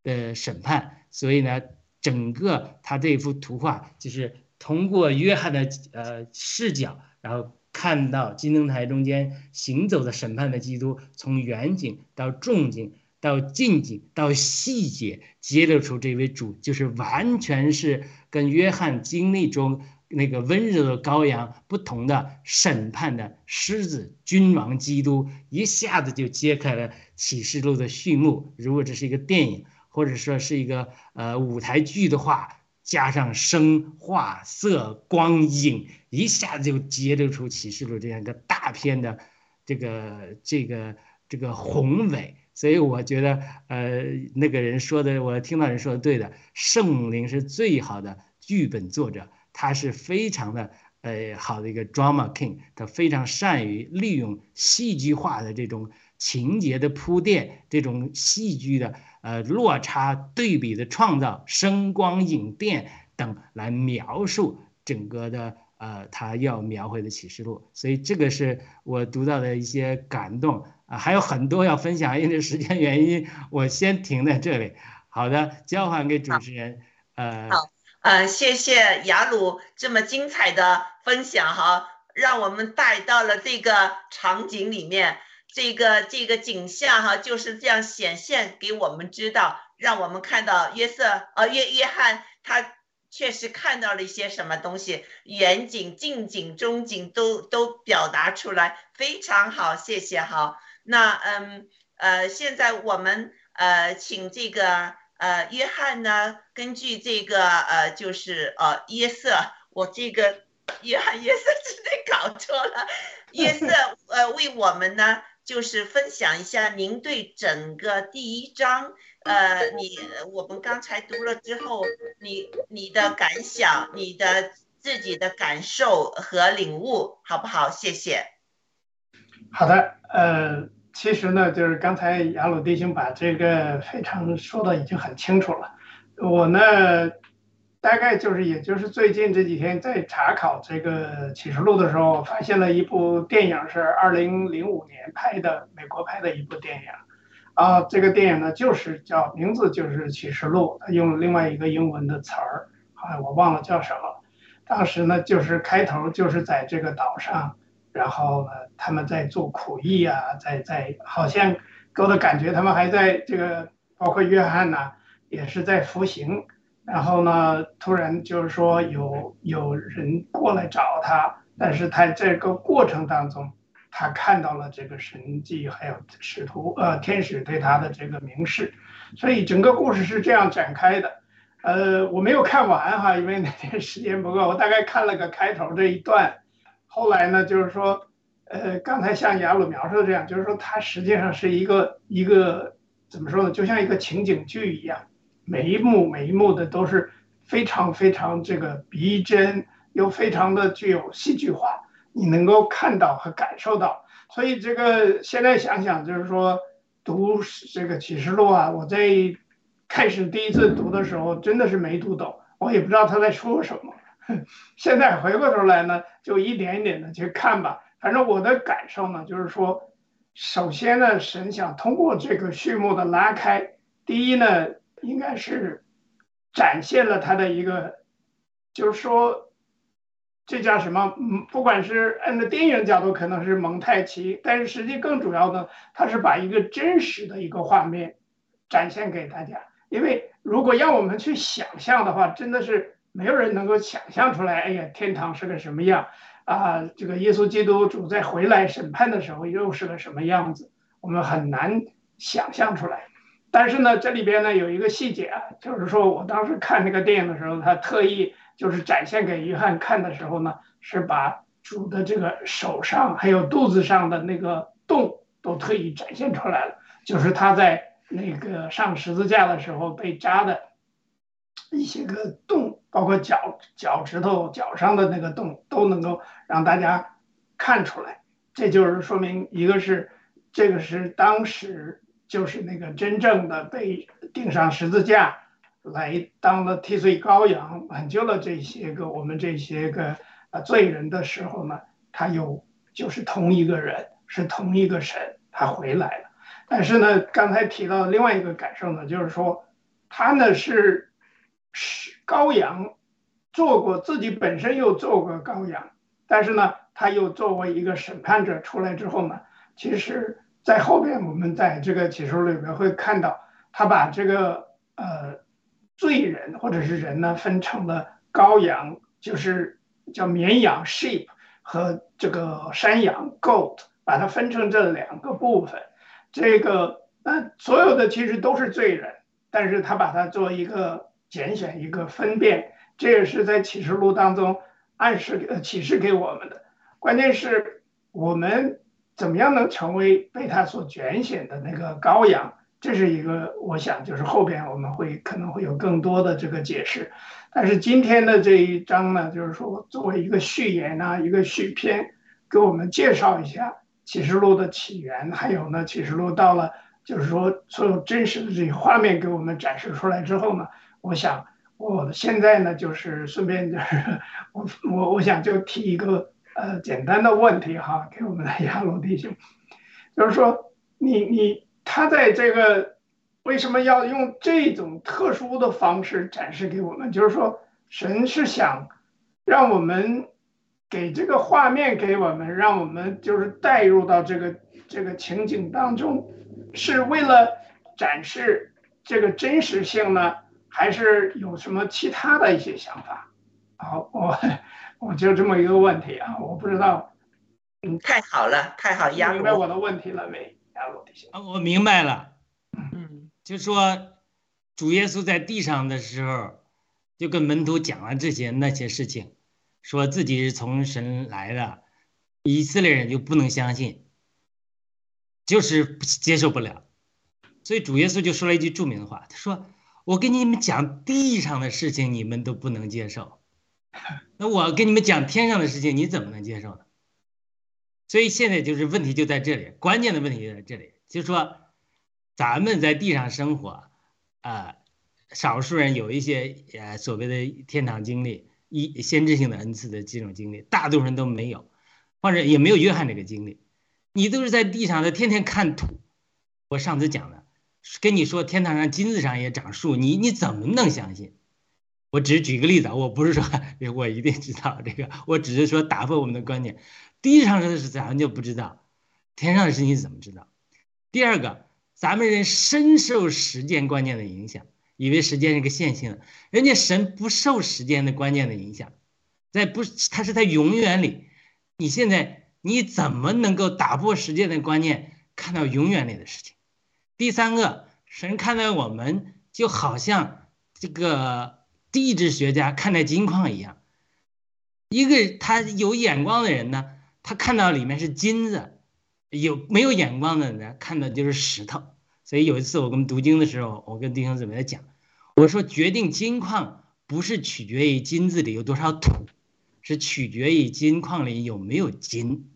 的审判。所以呢，整个他这幅图画就是通过约翰的呃视角，然后看到金灯台中间行走的审判的基督，从远景到重景。到近景，到细节，揭露出这位主就是完全是跟约翰经历中那个温柔的羔羊不同的审判的狮子君王基督，一下子就揭开了启示录的序幕。如果这是一个电影，或者说是一个呃舞台剧的话，加上声、画、色、光影，一下子就揭露出启示录这样一个大片的这个这个。这个宏伟。所以我觉得，呃，那个人说的，我听到人说的对的，圣灵是最好的剧本作者，他是非常的呃好的一个 drama king，他非常善于利用戏剧化的这种情节的铺垫，这种戏剧的呃落差对比的创造，声光影电等来描述整个的呃他要描绘的启示录。所以这个是我读到的一些感动。啊，还有很多要分享，因为时间原因，我先停在这里。好的，交还给主持人。呃，好，呃，谢谢雅鲁这么精彩的分享哈，让我们带到了这个场景里面，这个这个景象哈，就是这样显现给我们知道，让我们看到约瑟呃约约翰他确实看到了一些什么东西，远景、近景、中景都都表达出来，非常好，谢谢哈。那嗯呃，现在我们呃请这个呃约翰呢，根据这个呃就是呃约瑟，我这个约翰约瑟真的搞错了，约瑟 呃为我们呢就是分享一下您对整个第一章呃你我们刚才读了之后，你你的感想，你的自己的感受和领悟，好不好？谢谢。好的，呃，其实呢，就是刚才雅鲁弟兄把这个非常说的已经很清楚了。我呢，大概就是也就是最近这几天在查考这个启示录的时候，发现了一部电影是二零零五年拍的，美国拍的一部电影。啊，这个电影呢，就是叫名字就是启示录，它用另外一个英文的词儿，啊，我忘了叫什么。当时呢，就是开头就是在这个岛上。然后呢，他们在做苦役啊，在在好像给我的感觉，他们还在这个，包括约翰呐，也是在服刑。然后呢，突然就是说有有人过来找他，但是他这个过程当中，他看到了这个神迹，还有使徒呃天使对他的这个明示，所以整个故事是这样展开的。呃，我没有看完哈，因为那天时间不够，我大概看了个开头这一段。后来呢，就是说，呃，刚才像雅鲁描述的这样，就是说，它实际上是一个一个怎么说呢？就像一个情景剧一样，每一幕每一幕的都是非常非常这个逼真，又非常的具有戏剧化，你能够看到和感受到。所以这个现在想想，就是说读这个启示录啊，我在开始第一次读的时候，真的是没读懂，我也不知道他在说什么。现在回过头来呢，就一点一点的去看吧。反正我的感受呢，就是说，首先呢，神想通过这个序幕的拉开，第一呢，应该是展现了他的一个，就是说，这叫什么？嗯，不管是按照电影角度，可能是蒙太奇，但是实际更主要的，他是把一个真实的一个画面展现给大家。因为如果让我们去想象的话，真的是。没有人能够想象出来，哎呀，天堂是个什么样啊？这个耶稣基督主在回来审判的时候又是个什么样子？我们很难想象出来。但是呢，这里边呢有一个细节啊，就是说我当时看那个电影的时候，他特意就是展现给约翰看的时候呢，是把主的这个手上还有肚子上的那个洞都特意展现出来了，就是他在那个上十字架的时候被扎的。一些个洞，包括脚脚趾头脚上的那个洞，都能够让大家看出来。这就是说明，一个是这个是当时就是那个真正的被钉上十字架来当了替罪羔羊，挽救了这些个我们这些个呃罪人的时候呢，他有就是同一个人，是同一个神，他回来了。但是呢，刚才提到另外一个感受呢，就是说他呢是。是羔羊做过，自己本身又做过羔羊，但是呢，他又作为一个审判者出来之后呢，其实，在后边我们在这个启示录里面会看到，他把这个呃罪人或者是人呢分成了羔羊，就是叫绵羊 sheep 和这个山羊 goat，把它分成这两个部分。这个那所有的其实都是罪人，但是他把它做一个。拣选一个分辨，这也是在启示录当中暗示呃启示给我们的。关键是我们怎么样能成为被他所拣选的那个羔羊？这是一个，我想就是后边我们会可能会有更多的这个解释。但是今天的这一章呢，就是说作为一个序言啊，一个序篇，给我们介绍一下启示录的起源，还有呢，启示录到了就是说所有真实的这些画面给我们展示出来之后呢，我想我现在呢就是顺便就是 我我我想就提一个呃简单的问题哈，给我们的亚罗弟兄，就是说你你他在这个。为什么要用这种特殊的方式展示给我们？就是说，神是想让我们给这个画面给我们，让我们就是带入到这个这个情景当中，是为了展示这个真实性呢，还是有什么其他的一些想法？好，我我就这么一个问题啊，我不知道，嗯，太好了，太好，明白我的问题了没？亚罗弟兄，啊，我明白了，嗯。就说主耶稣在地上的时候，就跟门徒讲了这些那些事情，说自己是从神来的，以色列人就不能相信，就是接受不了，所以主耶稣就说了一句著名的话，他说：“我跟你们讲地上的事情，你们都不能接受，那我跟你们讲天上的事情，你怎么能接受呢？”所以现在就是问题就在这里，关键的问题就在这里，就是说。咱们在地上生活，啊，少数人有一些呃所谓的天堂经历，一先知性的恩赐的这种经历，大多数人都没有，或者也没有约翰这个经历。你都是在地上的，天天看土。我上次讲的，跟你说天堂上金子上也长树，你你怎么能相信？我只是举个例子啊，我不是说 我一定知道这个，我只是说打破我们的观念。地上的事咱们就不知道，天上的事你怎么知道？第二个。咱们人深受时间观念的影响，以为时间是个线性的，人家神不受时间的观念的影响，在不，他是在永远里。你现在你怎么能够打破时间的观念，看到永远里的事情？第三个，神看待我们就好像这个地质学家看待金矿一样，一个他有眼光的人呢，他看到里面是金子。有没有眼光的人看的就是石头，所以有一次我们读经的时候，我跟弟兄姊妹在讲，我说决定金矿不是取决于金子里有多少土，是取决于金矿里有没有金。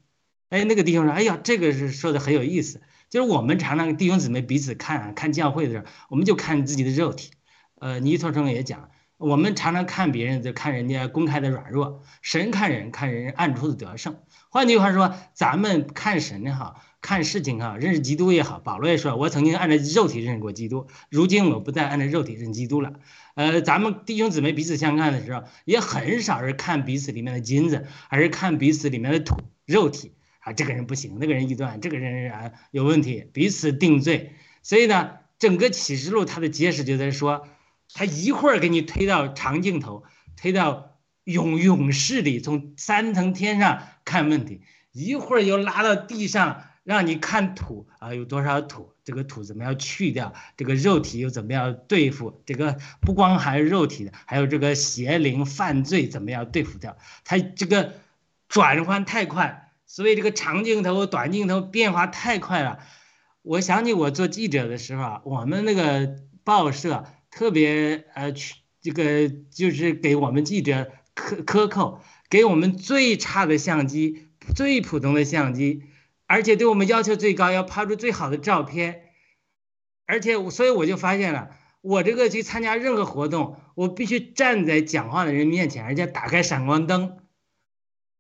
哎，那个弟兄说，哎呀，这个是说的很有意思，就是我们常常弟兄姊妹彼此看看教会的时候，我们就看自己的肉体。呃，尼托生也讲，我们常常看别人就看人家公开的软弱，神看人看人暗处的得胜。换句话说，咱们看神也好看事情哈，认识基督也好。保罗也说，我曾经按照肉体认识过基督，如今我不再按照肉体认基督了。呃，咱们弟兄姊妹彼此相看的时候，也很少是看彼此里面的金子，而是看彼此里面的土肉体啊。这个人不行，那个人异端，这个人啊有问题，彼此定罪。所以呢，整个启示录它的揭示就在说，他一会儿给你推到长镜头，推到。勇勇士里从三层天上看问题，一会儿又拉到地上让你看土啊，有多少土？这个土怎么样去掉？这个肉体又怎么样对付？这个不光还是肉体的，还有这个邪灵犯罪怎么样对付掉？它这个转换太快，所以这个长镜头、短镜头变化太快了。我想起我做记者的时候啊，我们那个报社特别呃这个就是给我们记者。克克扣给我们最差的相机，最普通的相机，而且对我们要求最高，要拍出最好的照片。而且，所以我就发现了，我这个去参加任何活动，我必须站在讲话的人面前，而且打开闪光灯，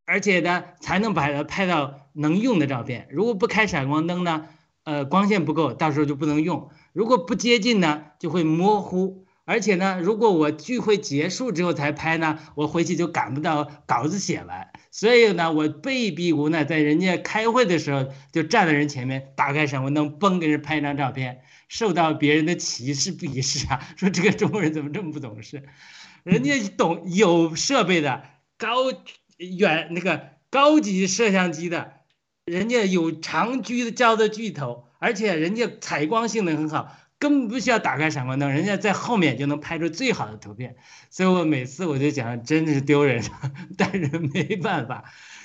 而且呢，才能把它拍到能用的照片。如果不开闪光灯呢，呃，光线不够，到时候就不能用。如果不接近呢，就会模糊。而且呢，如果我聚会结束之后才拍呢，我回去就赶不到稿子写完。所以呢，我被逼无奈，在人家开会的时候，就站在人前面，打开闪光灯，嘣，给人拍一张照片，受到别人的歧视鄙视啊！说这个中国人怎么这么不懂事？人家懂有设备的高远那个高级摄像机的，人家有长焦焦的巨头，而且人家采光性能很好。根本不需要打开闪光灯，人家在后面就能拍出最好的图片。所以我每次我就讲，真的是丢人，但是没办法。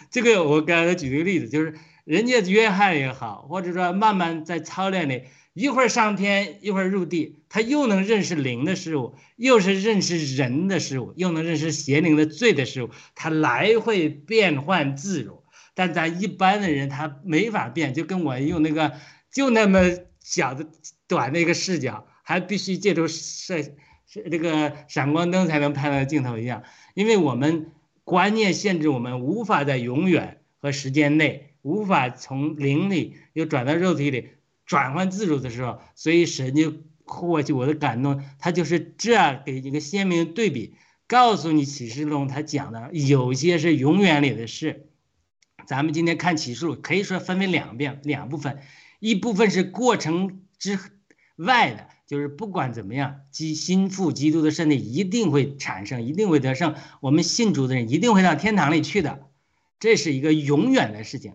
这个我刚才举了个例子，就是人家约翰也好，或者说慢慢在操练里，一会儿上天，一会儿入地，他又能认识灵的事物，又是认识人的事物，又能认识邪灵的罪的事物，他来回变换自如。但咱一般的人他没法变，就跟我用那个就那么小的短的一个视角，还必须借助摄是这个闪光灯才能拍到镜头一样，因为我们观念限制我们，无法在永远和时间内，无法从灵里又转到肉体里转换自如的时候，所以神就获取我的感动，他就是这样给一个鲜明对比，告诉你启示录他讲的有些是永远里的事。咱们今天看启示录，可以说分为两遍两部分，一部分是过程之外的，就是不管怎么样，基心腹基督的身体一定会产生，一定会得胜，我们信主的人一定会到天堂里去的，这是一个永远的事情，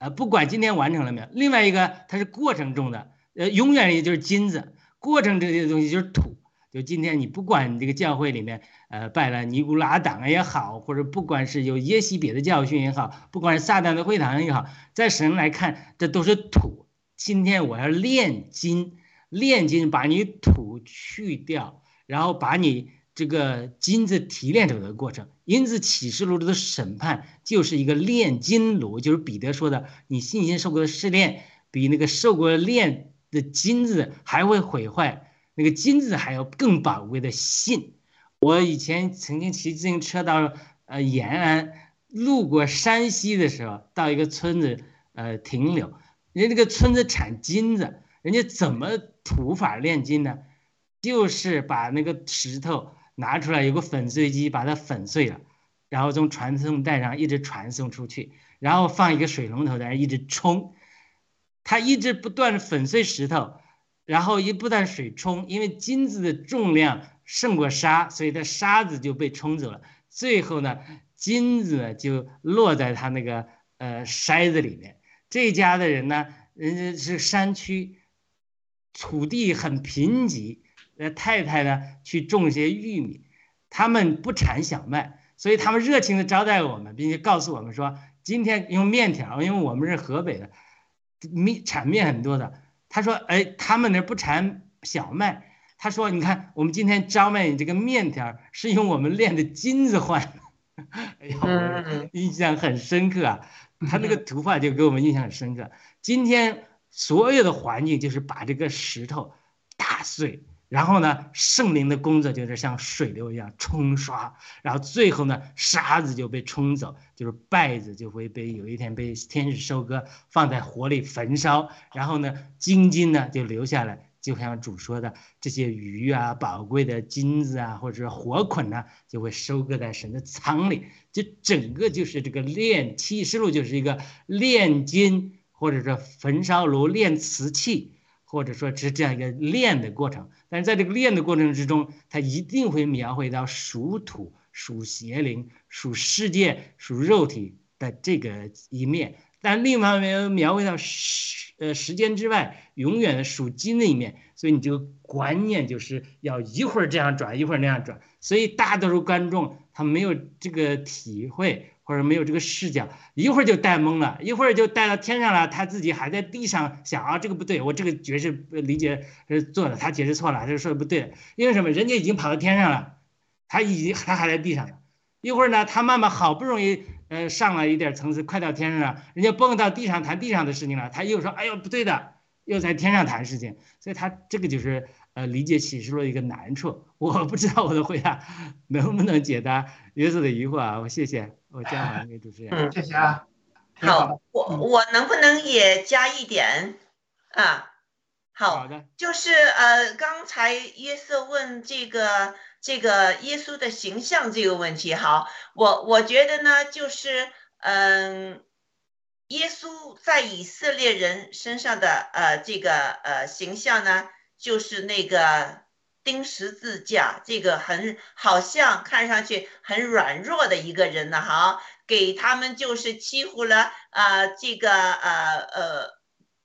呃，不管今天完成了没有。另外一个，它是过程中的，呃，永远也就是金子，过程这些东西就是土。就今天你不管你这个教会里面，呃，拜了尼古拉党也好，或者不管是有耶西别的教训也好，不管是撒旦的会堂也好，在神来看，这都是土。今天我要炼金，炼金把你土去掉，然后把你这个金子提炼出来的过程。因此启示录的审判就是一个炼金炉，就是彼得说的，你信心受过的试炼，比那个受过炼的金子还会毁坏。那个金子还有更宝贵的信。我以前曾经骑自行车到呃延安，路过山西的时候，到一个村子呃停留，人家那个村子产金子，人家怎么土法炼金呢？就是把那个石头拿出来，有个粉碎机把它粉碎了，然后从传送带上一直传送出去，然后放一个水龙头在那一直冲，它一直不断粉碎石头。然后一不断水冲，因为金子的重量胜过沙，所以它沙子就被冲走了。最后呢，金子就落在他那个呃筛子里面。这家的人呢，人家是山区，土地很贫瘠，呃太太呢去种些玉米，他们不产小麦，所以他们热情的招待我们，并且告诉我们说，今天用面条，因为我们是河北的，面产面很多的。他说：“哎，他们那不产小麦。他说，你看，我们今天招卖你这个面条，是用我们炼的金子换的。哎呀，印象很深刻啊！他那个图画就给我们印象很深刻。今天所有的环境就是把这个石头打碎。”然后呢，圣灵的工作就是像水流一样冲刷，然后最后呢，沙子就被冲走，就是败子就会被有一天被天使收割，放在火里焚烧，然后呢，金金呢就留下来，就像主说的，这些鱼啊，宝贵的金子啊，或者是火捆呢，就会收割在神的仓里，就整个就是这个炼启示录就是一个炼金，或者说焚烧炉炼瓷器。或者说是这样一个练的过程，但是在这个练的过程之中，它一定会描绘到属土、属邪灵、属世界、属肉体的这个一面，但另一方面描绘到时呃时间之外永远的属金的一面，所以你这个观念就是要一会儿这样转，一会儿那样转，所以大多数观众他没有这个体会。或者没有这个视角，一会儿就带懵了，一会儿就带到天上了，他自己还在地上想啊，这个不对，我这个解释理解呃做的，他解释错了，他就说的不对，因为什么？人家已经跑到天上了，他已经他还在地上，一会儿呢，他慢慢好不容易呃上了一点层次，快到天上了，人家蹦到地上谈地上的事情了，他又说，哎呦不对的，又在天上谈事情，所以他这个就是。呃，理解启示录一个难处，我不知道我的回答 能不能解答约瑟的疑惑啊？我谢谢，我交还给主持人。嗯，谢谢啊。好，我我能不能也加一点啊？好的，就是呃，刚才约瑟问这个这个耶稣的形象这个问题，好，我我觉得呢，就是嗯，耶稣在以色列人身上的呃这个呃形象呢。就是那个钉十字架，这个很好像看上去很软弱的一个人呢，哈，给他们就是欺负了啊，这个呃呃，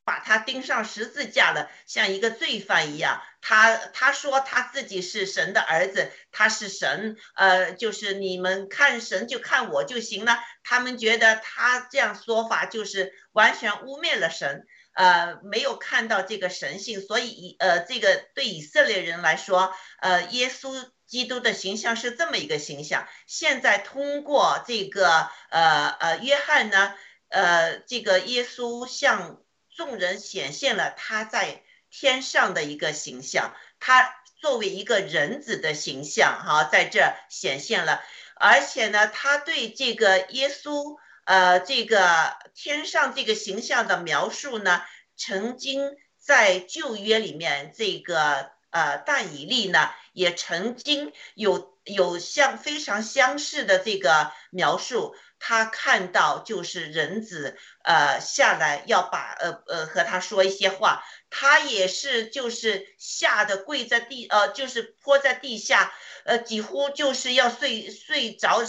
把他钉上十字架了，像一个罪犯一样。他他说他自己是神的儿子，他是神，呃，就是你们看神就看我就行了。他们觉得他这样说法就是完全污蔑了神，呃，没有看到这个神性，所以呃，这个对以色列人来说，呃，耶稣基督的形象是这么一个形象。现在通过这个呃呃约翰呢，呃，这个耶稣向众人显现了他在天上的一个形象，他作为一个人子的形象，哈，在这显现了，而且呢，他对这个耶稣，呃，这个天上这个形象的描述呢，曾经在旧约里面，这个呃但以利呢，也曾经有有像非常相似的这个描述，他看到就是人子，呃，下来要把呃呃和他说一些话。他也是，就是吓得跪在地，呃，就是泼在地下，呃，几乎就是要睡睡着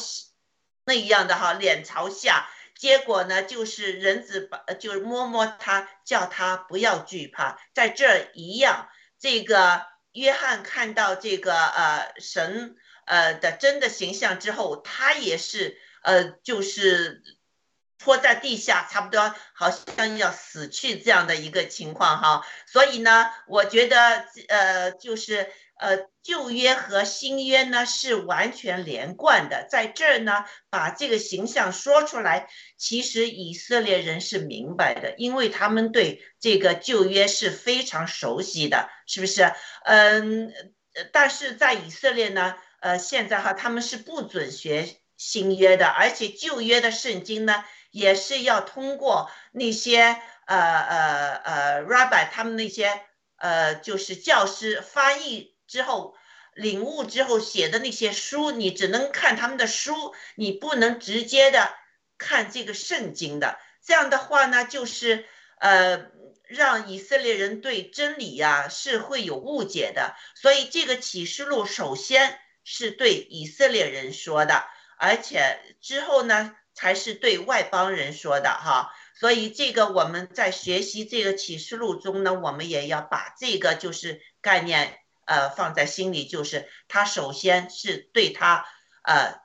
那一样的哈，脸朝下。结果呢，就是人子把，就是摸摸他，叫他不要惧怕。在这一样，这个约翰看到这个呃神呃的真的形象之后，他也是呃就是。拖在地下，差不多好像要死去这样的一个情况哈，所以呢，我觉得呃，就是呃，旧约和新约呢是完全连贯的，在这儿呢，把这个形象说出来，其实以色列人是明白的，因为他们对这个旧约是非常熟悉的，是不是？嗯，但是在以色列呢，呃，现在哈，他们是不准学新约的，而且旧约的圣经呢。也是要通过那些呃呃呃 rabbi 他们那些呃就是教师翻译之后领悟之后写的那些书，你只能看他们的书，你不能直接的看这个圣经的。这样的话呢，就是呃让以色列人对真理呀是会有误解的。所以这个启示录首先是对以色列人说的，而且之后呢。才是对外邦人说的哈，所以这个我们在学习这个启示录中呢，我们也要把这个就是概念呃放在心里，就是他首先是对他呃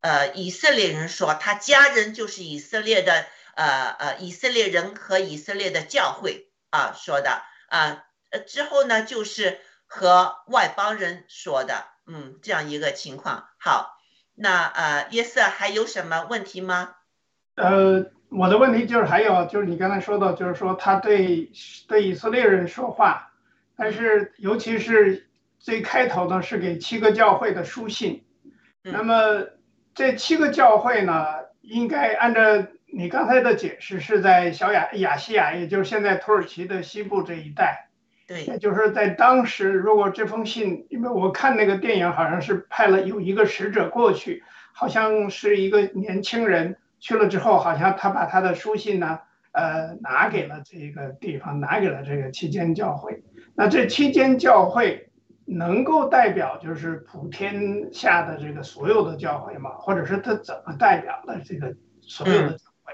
呃以色列人说，他家人就是以色列的呃呃以色列人和以色列的教会啊说的啊呃之后呢就是和外邦人说的，嗯这样一个情况好。那呃，约瑟还有什么问题吗？呃，我的问题就是还有就是你刚才说的，就是说他对对以色列人说话，但是尤其是最开头的是给七个教会的书信。那么这七个教会呢，应该按照你刚才的解释，是在小亚亚细亚，也就是现在土耳其的西部这一带。对，也就是在当时，如果这封信，因为我看那个电影，好像是派了有一个使者过去，好像是一个年轻人去了之后，好像他把他的书信呢，呃，拿给了这个地方，拿给了这个期间教会。那这期间教会能够代表就是普天下的这个所有的教会吗？或者是他怎么代表了这个所有的教会？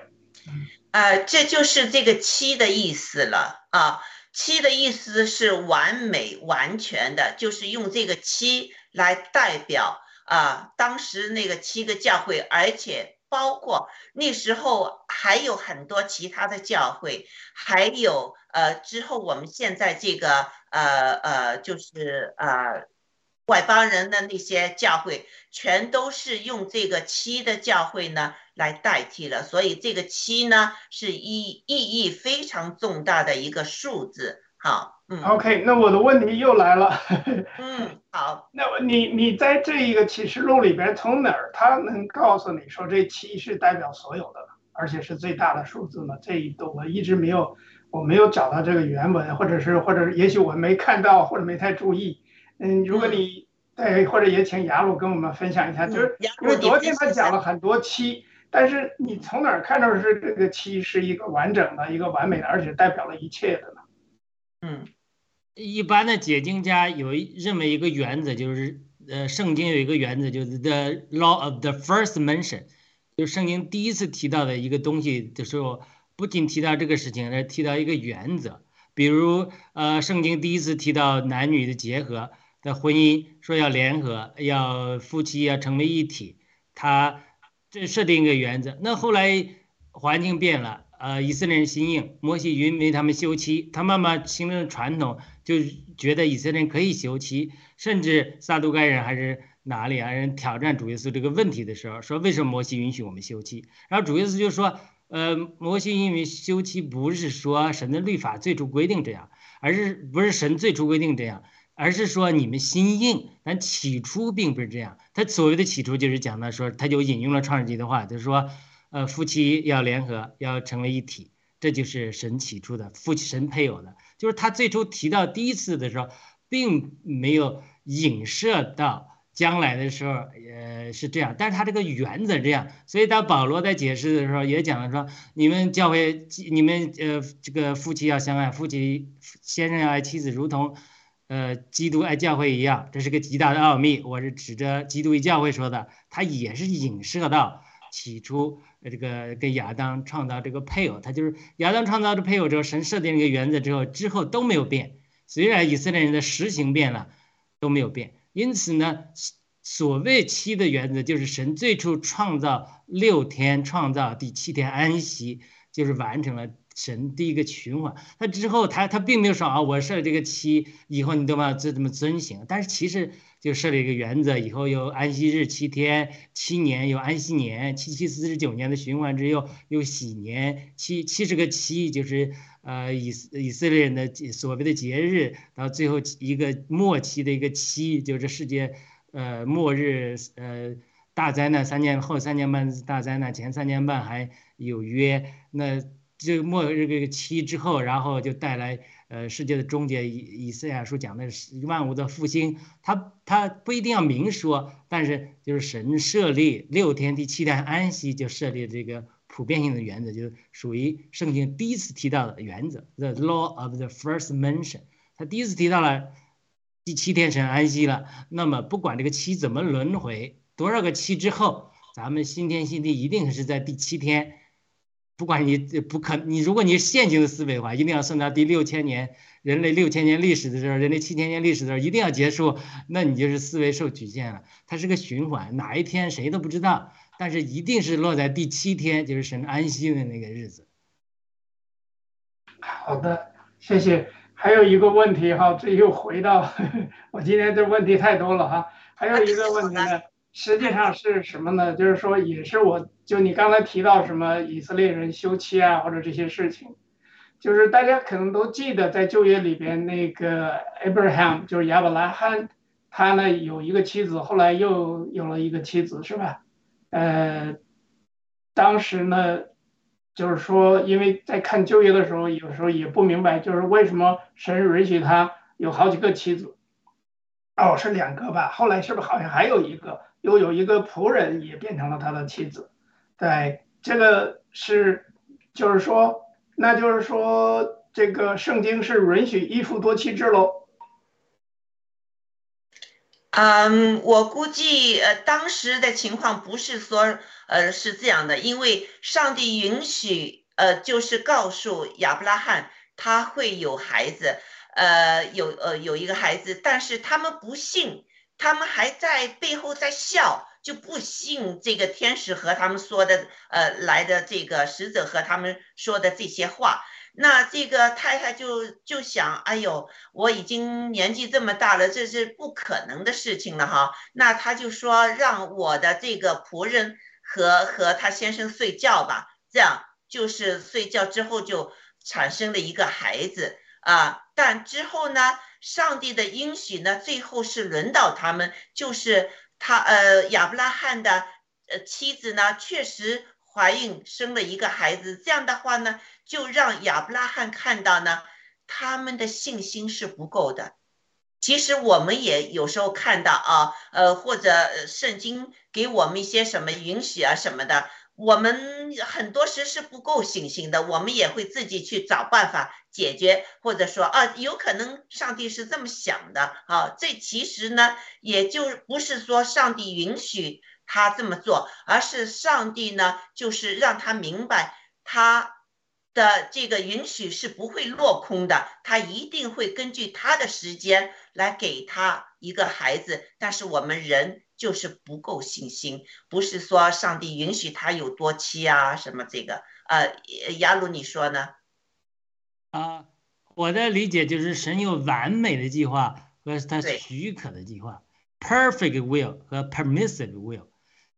呃，这就是这个七的意思了啊。七的意思是完美、完全的，就是用这个七来代表啊，当时那个七个教会，而且包括那时候还有很多其他的教会，还有呃之后我们现在这个呃呃就是呃。外邦人的那些教会，全都是用这个七的教会呢来代替了，所以这个七呢是意意义非常重大的一个数字。好，嗯，OK，那我的问题又来了。嗯，好，那你你在这一个启示录里边，从哪儿他能告诉你说这七是代表所有的，而且是最大的数字呢？这一段我一直没有，我没有找到这个原文，或者是或者也许我没看到，或者没太注意。嗯，如果你对，或者也请雅鲁跟我们分享一下，就是因为昨天他讲了很多七，但是你从哪儿看到是这个七是一个完整的、一个完美的，而且代表了一切的呢？嗯，一般的解经家有认为一个原则，就是呃，圣经有一个原则，就是 the law of the first mention，就圣经第一次提到的一个东西的时候，不仅提到这个事情，而提到一个原则。比如呃，圣经第一次提到男女的结合的婚姻，说要联合，要夫妻要成为一体，他这设定一个原则。那后来环境变了，呃，以色列人心硬，摩西允为他们休妻，他慢慢形成传统，就觉得以色列人可以休妻，甚至撒都该人还是哪里啊人挑战主耶稣这个问题的时候，说为什么摩西允许我们休妻？然后主耶稣就说。呃，摩西因为休妻不是说神的律法最初规定这样，而是不是神最初规定这样，而是说你们心硬。但起初并不是这样。他所谓的起初就是讲的说，他就引用了创世纪的话，就是说，呃，夫妻要联合，要成为一体，这就是神起初的夫妻神配偶的。就是他最初提到第一次的时候，并没有影射到。将来的时候，呃，是这样，但是他这个原则这样，所以当保罗在解释的时候也讲了说，你们教会，你们呃，这个夫妻要相爱，夫妻先生要爱妻子，如同，呃，基督爱教会一样，这是个极大的奥秘。我是指着基督与教会说的，他也是影射到起初这个跟亚当创造这个配偶，他就是亚当创造的配偶之后，神设定一个原则之后，之后都没有变，虽然以色列人的实行变了，都没有变。因此呢，所谓七的原则就是神最初创造六天，创造第七天安息，就是完成了神第一个循环。他之后，他他并没有说啊，我设这个七以后你都要这这么遵行。但是其实就设立一个原则，以后有安息日七天，七年有安息年，七七四十九年的循环之后有喜年，七七十个七就是。呃，以以色列人的所谓的节日，到最后一个末期的一个七，就是世界呃末日呃大灾难，三年后三年半大灾难，前三年半还有约，那这末日这个七之后，然后就带来呃世界的终结。以以赛亚书讲的是万物的复兴，他他不一定要明说，但是就是神设立六天，第七天安息，就设立这个。普遍性的原则就是属于圣经第一次提到的原则，the law of the first mention。他第一次提到了第七天神安息了，那么不管这个七怎么轮回，多少个七之后，咱们新天新地一定是在第七天。不管你不可，你如果你是现行的思维的话，一定要算到第六千年人类六千年历史的时候，人类七千年历史的时候一定要结束，那你就是思维受局限了。它是个循环，哪一天谁都不知道。但是一定是落在第七天，就是神安息的那个日子。好的，谢谢。还有一个问题哈，这又回到 我今天这问题太多了哈。还有一个问题呢，实际上是什么呢？就是说，也是我就你刚才提到什么以色列人休妻啊，或者这些事情，就是大家可能都记得，在旧约里边那个 Abraham 就是亚伯拉罕，他呢有一个妻子，后来又有了一个妻子，是吧？呃，当时呢，就是说，因为在看就业的时候，有时候也不明白，就是为什么神允许他有好几个妻子？哦，是两个吧？后来是不是好像还有一个，又有一个仆人也变成了他的妻子？对，这个是，就是说，那就是说，这个圣经是允许一夫多妻制喽？嗯，我估计呃，当时的情况不是说呃是这样的，因为上帝允许呃，就是告诉亚伯拉罕他会有孩子，呃，有呃有一个孩子，但是他们不信，他们还在背后在笑，就不信这个天使和他们说的呃来的这个使者和他们说的这些话。那这个太太就就想，哎呦，我已经年纪这么大了，这是不可能的事情了哈。那他就说，让我的这个仆人和和他先生睡觉吧，这样就是睡觉之后就产生了一个孩子啊。但之后呢，上帝的应许呢，最后是轮到他们，就是他呃亚伯拉罕的呃妻子呢，确实。怀孕生了一个孩子，这样的话呢，就让亚伯拉罕看到呢，他们的信心是不够的。其实我们也有时候看到啊，呃，或者圣经给我们一些什么允许啊什么的，我们很多时是不够信心的，我们也会自己去找办法解决，或者说啊，有可能上帝是这么想的啊，这其实呢，也就不是说上帝允许。他这么做，而是上帝呢，就是让他明白，他的这个允许是不会落空的，他一定会根据他的时间来给他一个孩子。但是我们人就是不够信心，不是说上帝允许他有多妻啊什么这个。呃，雅鲁你说呢？啊，我的理解就是神有完美的计划和他许可的计划，perfect will 和 permissive will，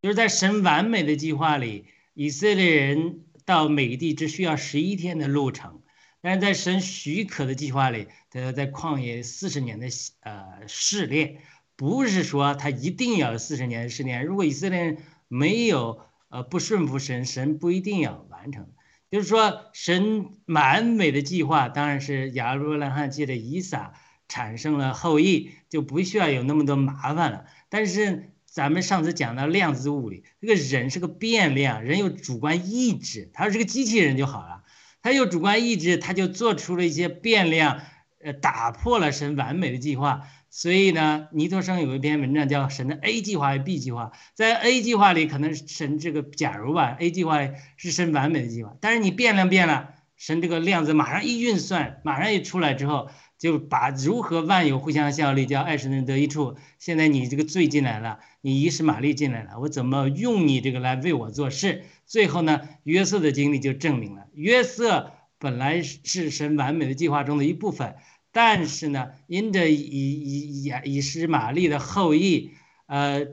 就是在神完美的计划里，以色列人到美地只需要十一天的路程，但是在神许可的计划里，他要在旷野四十年的呃试炼，不是说他一定要四十年十年，如果以色列没有呃不顺服神，神不一定要完成。就是说，神完美的计划当然是亚伯拉罕借着以撒产生了后裔，就不需要有那么多麻烦了。但是咱们上次讲到量子物理，这个人是个变量，人有主观意志，他是个机器人就好了。他有主观意志，他就做出了一些变量，呃，打破了神完美的计划。所以呢，尼托生有一篇文章叫《神的 A 计划与 B 计划》。在 A 计划里，可能神这个假如吧，A 计划是神完美的计划，但是你变量变了，神这个量子马上一运算，马上一出来之后，就把如何万有互相效力，叫爱神的得一处。现在你这个罪进来了，你遗失玛丽进来了，我怎么用你这个来为我做事？最后呢，约瑟的经历就证明了，约瑟本来是神完美的计划中的一部分。但是呢，因着以以以以实玛利的后裔，呃，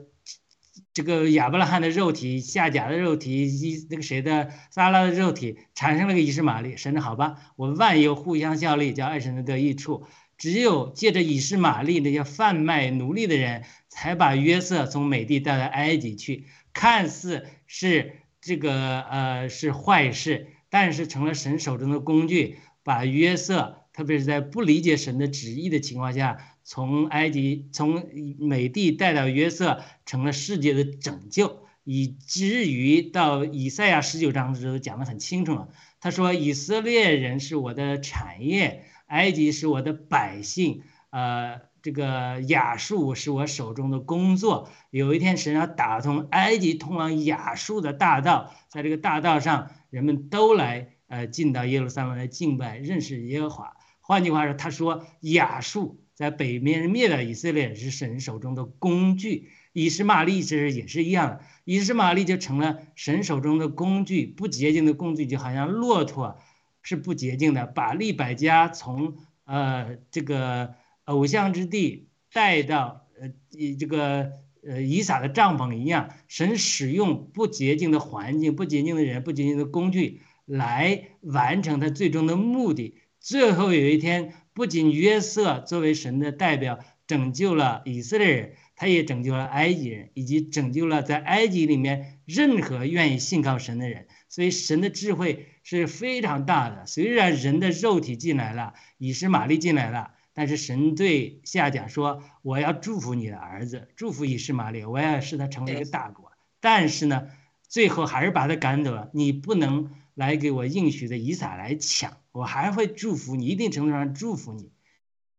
这个亚伯拉罕的肉体、夏甲的肉体以那个谁的撒拉的肉体，产生了个以实玛利。神的好吧，我万有互相效力，叫爱神的得益处。只有借着以实玛利那些贩卖奴隶的人，才把约瑟从美地带到埃及去，看似是这个呃是坏事，但是成了神手中的工具，把约瑟。特别是在不理解神的旨意的情况下，从埃及、从美帝带到约瑟，成了世界的拯救，以至于到以赛亚十九章的时候讲得很清楚了。他说：“以色列人是我的产业，埃及是我的百姓，呃，这个亚述是我手中的工作。有一天，神要打通埃及通往亚述的大道，在这个大道上，人们都来呃进到耶路撒冷来敬拜、认识耶和华。”换句话说，他说亚述在北面灭了以色列是神手中的工具，以实玛利其实也是一样的，以实玛利就成了神手中的工具，不洁净的工具，就好像骆驼是不洁净的，把利百加从呃这个偶像之地带到呃这个呃以撒的帐篷一样，神使用不洁净的环境、不洁净的人、不洁净的工具来完成他最终的目的。最后有一天，不仅约瑟作为神的代表拯救了以色列人，他也拯救了埃及人，以及拯救了在埃及里面任何愿意信靠神的人。所以神的智慧是非常大的。虽然人的肉体进来了，以实玛利进来了，但是神对夏甲说：“我要祝福你的儿子，祝福以实玛利，我要使他成为一个大国。”但是呢，最后还是把他赶走了。你不能。来给我应许的以撒来抢，我还会祝福你，一定程度上祝福你。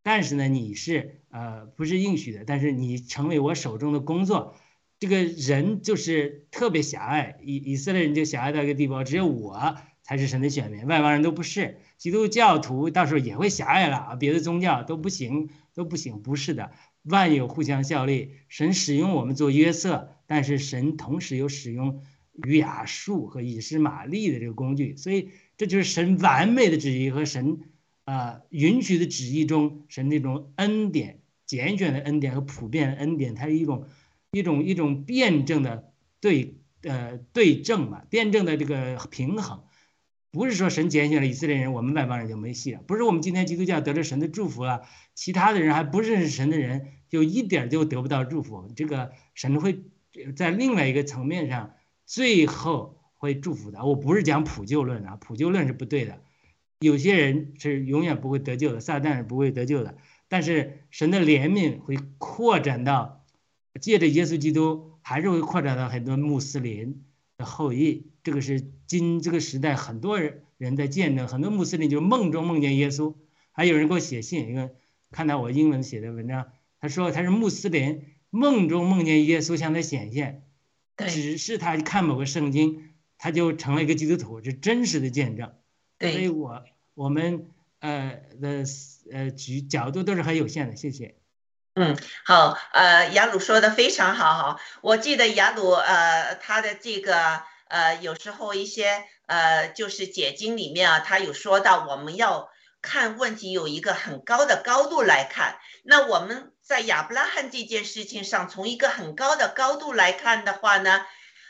但是呢，你是呃不是应许的，但是你成为我手中的工作。这个人就是特别狭隘，以以色列人就狭隘到一个地步，只有我才是神的选民，外邦人都不是。基督教徒到时候也会狭隘了，别的宗教都不行，都不行。不是的，万有互相效力，神使用我们做约瑟，但是神同时又使用。亚述和以实玛利的这个工具，所以这就是神完美的旨意和神啊允许的旨意中神那种恩典、拣选的恩典和普遍的恩典，它是一种一种一种辩证的对呃对证嘛，辩证的这个平衡，不是说神拣选了以色列人，我们外邦人就没戏了；不是我们今天基督教得了神的祝福了，其他的人还不认识神的人就一点就得不到祝福。这个神会在另外一个层面上。最后会祝福的。我不是讲普救论啊，普救论是不对的。有些人是永远不会得救的，撒旦是不会得救的。但是神的怜悯会扩展到，借着耶稣基督，还是会扩展到很多穆斯林的后裔。这个是今这个时代很多人人在见证，很多穆斯林就是梦中梦见耶稣。还有人给我写信，一个看到我英文写的文章，他说他是穆斯林，梦中梦见耶稣向他显现。只是他看某个圣经，他就成了一个基督徒，是真实的见证。对，所以我我们呃的呃举角度都是很有限的。谢谢。嗯好，呃，雅鲁说的非常好，哈，我记得雅鲁，呃，他的这个，呃，有时候一些，呃，就是解经里面啊，他有说到我们要看问题有一个很高的高度来看。那我们在亚伯拉罕这件事情上，从一个很高的高度来看的话呢，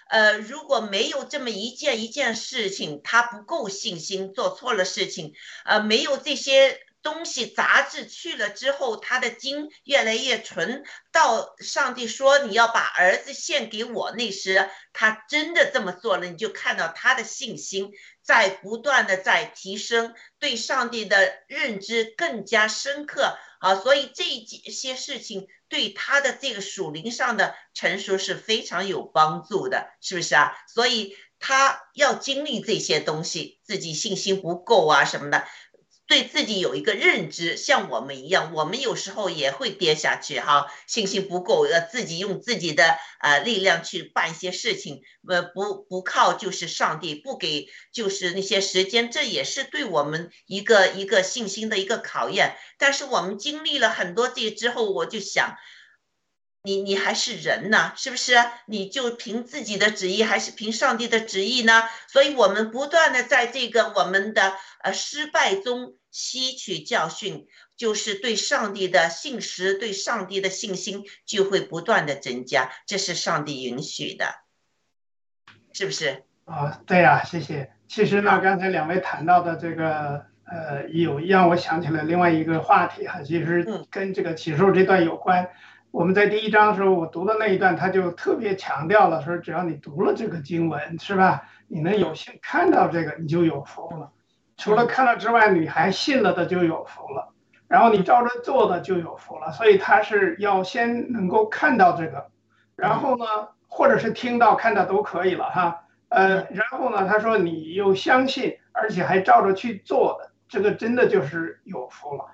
呃，如果没有这么一件一件事情，他不够信心，做错了事情，呃，没有这些。东西杂质去了之后，他的精越来越纯。到上帝说你要把儿子献给我那时，他真的这么做了。你就看到他的信心在不断的在提升，对上帝的认知更加深刻啊。所以这几些事情对他的这个属灵上的成熟是非常有帮助的，是不是啊？所以他要经历这些东西，自己信心不够啊什么的。对自己有一个认知，像我们一样，我们有时候也会跌下去哈，信心不够，要自己用自己的呃力量去办一些事情，呃不不靠就是上帝不给就是那些时间，这也是对我们一个一个信心的一个考验。但是我们经历了很多这之后，我就想，你你还是人呢，是不是？你就凭自己的旨意，还是凭上帝的旨意呢？所以我们不断的在这个我们的呃失败中。吸取教训，就是对上帝的信实，对上帝的信心就会不断的增加，这是上帝允许的，是不是？啊，对呀，谢谢。其实呢，刚才两位谈到的这个，呃，有让我想起了另外一个话题哈，其实跟这个起诉这段有关。我们在第一章的时候，我读的那一段，他就特别强调了，说只要你读了这个经文，是吧？你能有幸看到这个，你就有福了。除了看到之外，你还信了的就有福了，然后你照着做的就有福了。所以他是要先能够看到这个，然后呢，或者是听到、看到都可以了哈。呃，然后呢，他说你又相信，而且还照着去做的，这个真的就是有福了。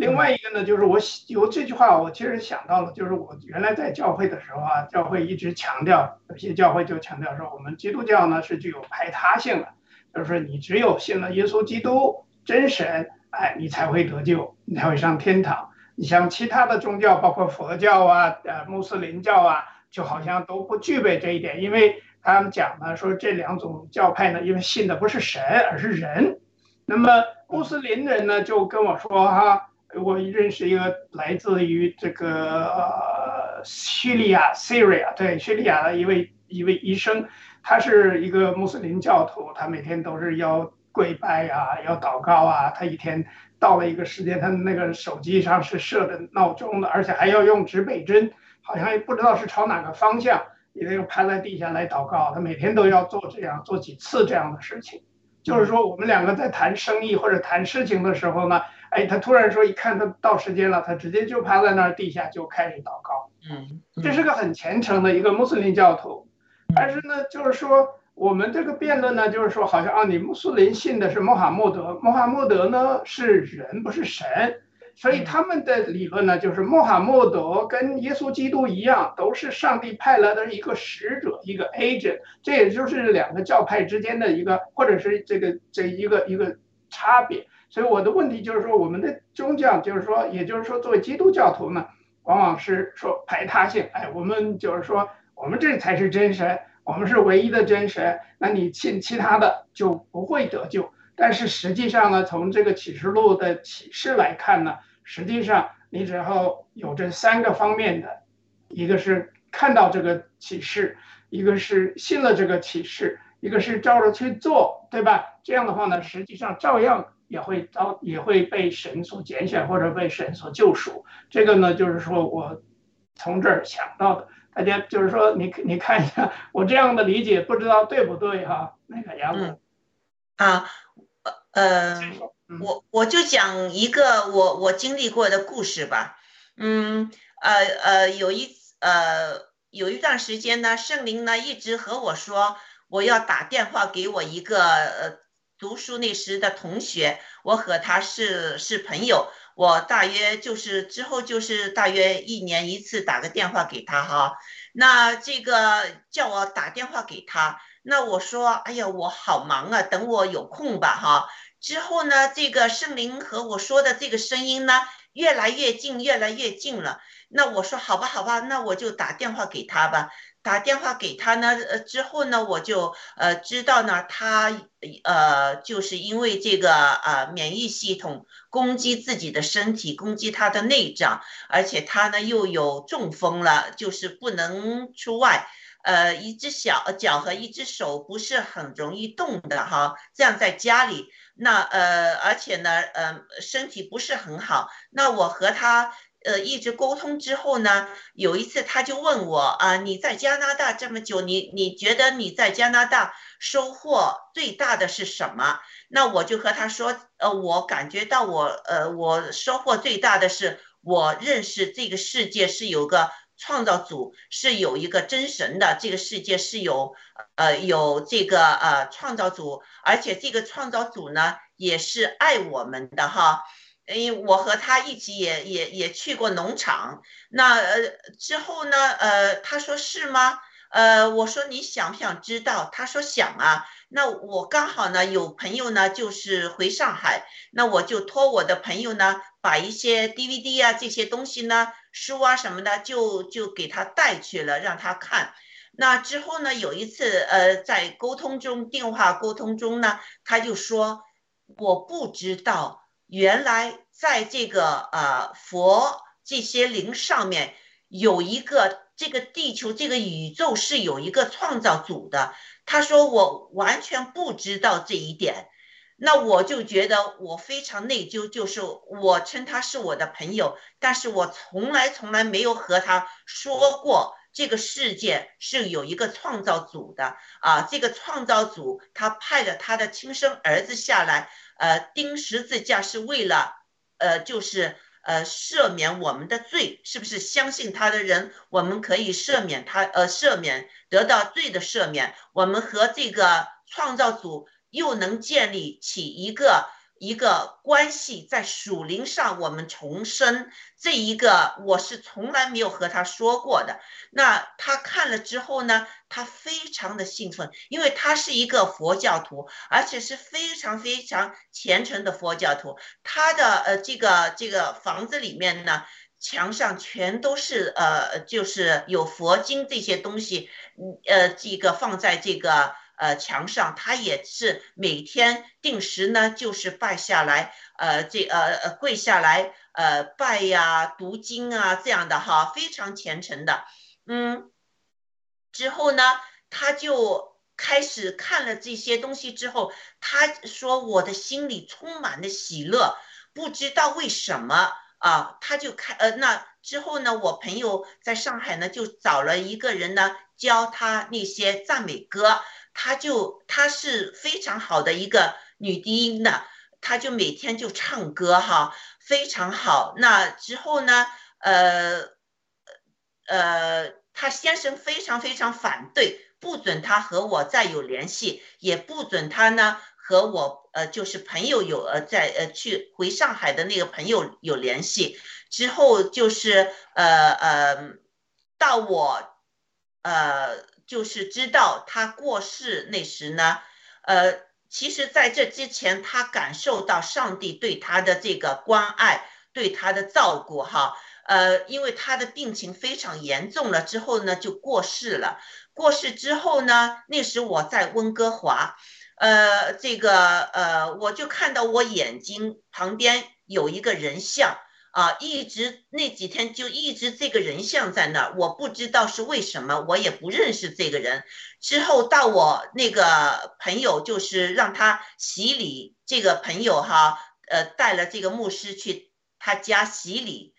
另外一个呢，就是我有这句话，我其实想到了，就是我原来在教会的时候啊，教会一直强调，有些教会就强调说，我们基督教呢是具有排他性的。就是说，你只有信了耶稣基督真神，哎，你才会得救，你才会上天堂。你像其他的宗教，包括佛教啊、呃穆斯林教啊，就好像都不具备这一点，因为他们讲呢，说这两种教派呢，因为信的不是神，而是人。那么穆斯林人呢，就跟我说哈，我认识一个来自于这个呃叙利亚 （Syria） 对叙利亚的一位一位医生。他是一个穆斯林教徒，他每天都是要跪拜啊，要祷告啊。他一天到了一个时间，他那个手机上是设的闹钟的，而且还要用指北针，好像也不知道是朝哪个方向，也得趴在地下来祷告。他每天都要做这样做几次这样的事情。就是说，我们两个在谈生意或者谈事情的时候呢，哎，他突然说一看他到时间了，他直接就趴在那儿地下就开始祷告。嗯，这是个很虔诚的一个穆斯林教徒。但是呢，就是说，我们这个辩论呢，就是说，好像啊，你穆斯林信的是穆罕默德，穆罕默德呢是人，不是神，所以他们的理论呢，就是穆罕默德跟耶稣基督一样，都是上帝派来的一个使者，一个 agent，这也就是两个教派之间的一个，或者是这个这一个一个差别。所以我的问题就是说，我们的宗教，就是说，也就是说，作为基督教徒呢，往往是说排他性，哎，我们就是说。我们这才是真神，我们是唯一的真神。那你信其他的就不会得救。但是实际上呢，从这个启示录的启示来看呢，实际上你只要有这三个方面的，一个是看到这个启示，一个是信了这个启示，一个是照着去做，对吧？这样的话呢，实际上照样也会遭也会被神所拣选或者被神所救赎。这个呢，就是说我从这儿想到的。大家就是说，你你看一下我这样的理解，不知道对不对哈？那个杨总啊，呃，我我就讲一个我我经历过的故事吧。嗯，呃呃，有一呃有一段时间呢，圣灵呢一直和我说，我要打电话给我一个呃读书那时的同学，我和他是是朋友。我大约就是之后就是大约一年一次打个电话给他哈，那这个叫我打电话给他，那我说，哎呀，我好忙啊，等我有空吧，哈。之后呢，这个圣灵和我说的这个声音呢，越来越近，越来越近了。那我说，好吧，好吧，那我就打电话给他吧。打电话给他呢，呃，之后呢，我就呃知道呢，他呃就是因为这个呃免疫系统攻击自己的身体，攻击他的内脏，而且他呢又有中风了，就是不能出外，呃，一只小脚和一只手不是很容易动的哈，这样在家里，那呃，而且呢，呃，身体不是很好，那我和他。呃，一直沟通之后呢，有一次他就问我啊，你在加拿大这么久，你你觉得你在加拿大收获最大的是什么？那我就和他说，呃，我感觉到我呃，我收获最大的是我认识这个世界是有个创造主，是有一个真神的，这个世界是有呃有这个呃创造主，而且这个创造主呢也是爱我们的哈。因为我和他一起也也也去过农场，那呃之后呢，呃他说是吗？呃我说你想不想知道？他说想啊。那我刚好呢有朋友呢就是回上海，那我就托我的朋友呢把一些 DVD 啊这些东西呢书啊什么的就就给他带去了让他看。那之后呢有一次呃在沟通中电话沟通中呢他就说我不知道。原来在这个呃佛这些灵上面有一个这个地球这个宇宙是有一个创造主的。他说我完全不知道这一点，那我就觉得我非常内疚，就是我称他是我的朋友，但是我从来从来没有和他说过这个世界是有一个创造主的啊，这个创造主他派了他的亲生儿子下来。呃，钉十字架是为了，呃，就是呃赦免我们的罪，是不是？相信他的人，我们可以赦免他，呃，赦免得到罪的赦免。我们和这个创造主又能建立起一个。一个关系在属灵上，我们重生这一个，我是从来没有和他说过的。那他看了之后呢，他非常的兴奋，因为他是一个佛教徒，而且是非常非常虔诚的佛教徒。他的呃这个这个房子里面呢，墙上全都是呃就是有佛经这些东西，嗯呃这个放在这个。呃，墙上他也是每天定时呢，就是拜下来，呃，这呃呃跪下来，呃拜呀，读经啊，这样的哈，非常虔诚的。嗯，之后呢，他就开始看了这些东西之后，他说我的心里充满了喜乐，不知道为什么啊，他就开呃那之后呢，我朋友在上海呢就找了一个人呢教他那些赞美歌。她就她是非常好的一个女低音的，她就每天就唱歌哈，非常好。那之后呢，呃，呃，她先生非常非常反对，不准她和我再有联系，也不准她呢和我呃就是朋友有呃在呃去回上海的那个朋友有联系。之后就是呃呃到我呃。就是知道他过世那时呢，呃，其实在这之前，他感受到上帝对他的这个关爱，对他的照顾，哈，呃，因为他的病情非常严重了，之后呢就过世了。过世之后呢，那时我在温哥华，呃，这个呃，我就看到我眼睛旁边有一个人像。啊，一直那几天就一直这个人像在那儿，我不知道是为什么，我也不认识这个人。之后到我那个朋友，就是让他洗礼，这个朋友哈，呃，带了这个牧师去他家洗礼，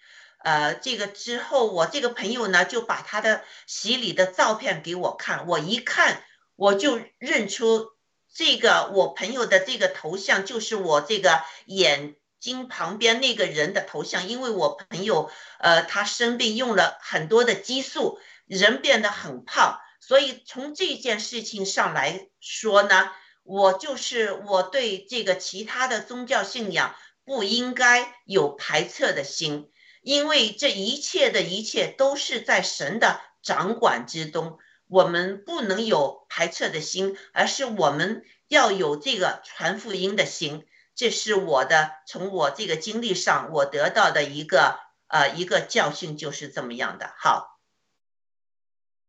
呃，这个之后我这个朋友呢就把他的洗礼的照片给我看，我一看我就认出这个我朋友的这个头像就是我这个眼。经旁边那个人的头像，因为我朋友，呃，他生病用了很多的激素，人变得很胖，所以从这件事情上来说呢，我就是我对这个其他的宗教信仰不应该有排斥的心，因为这一切的一切都是在神的掌管之中，我们不能有排斥的心，而是我们要有这个传福音的心。这是我的从我这个经历上我得到的一个呃一个教训，就是这么样的。好，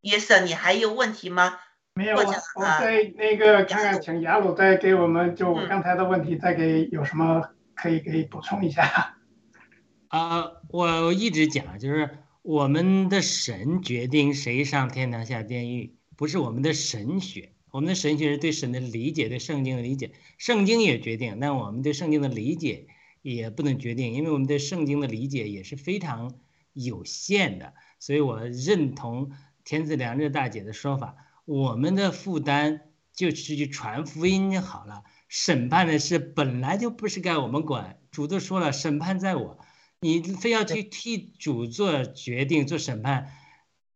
约瑟，你还有问题吗？没有啊或者，我啊再那个看看，请雅鲁再给我们就刚才的问题再给有什么可以给补充一下。啊、我一直讲，就是我们的神决定谁上天堂下地狱，不是我们的神学。我们的神学是对神的理解，对圣经的理解，圣经也决定，但我们对圣经的理解也不能决定，因为我们对圣经的理解也是非常有限的。所以我认同田子良这大姐的说法，我们的负担就是去传福音就好了，审判的事本来就不是该我们管。主都说了，审判在我。你非要去替主做决定、做审判，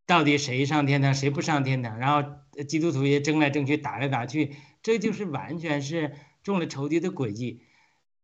到底谁上天堂，谁不上天堂？然后呃基督徒也争来争去、打来打去，这就是完全是中了仇敌的诡计。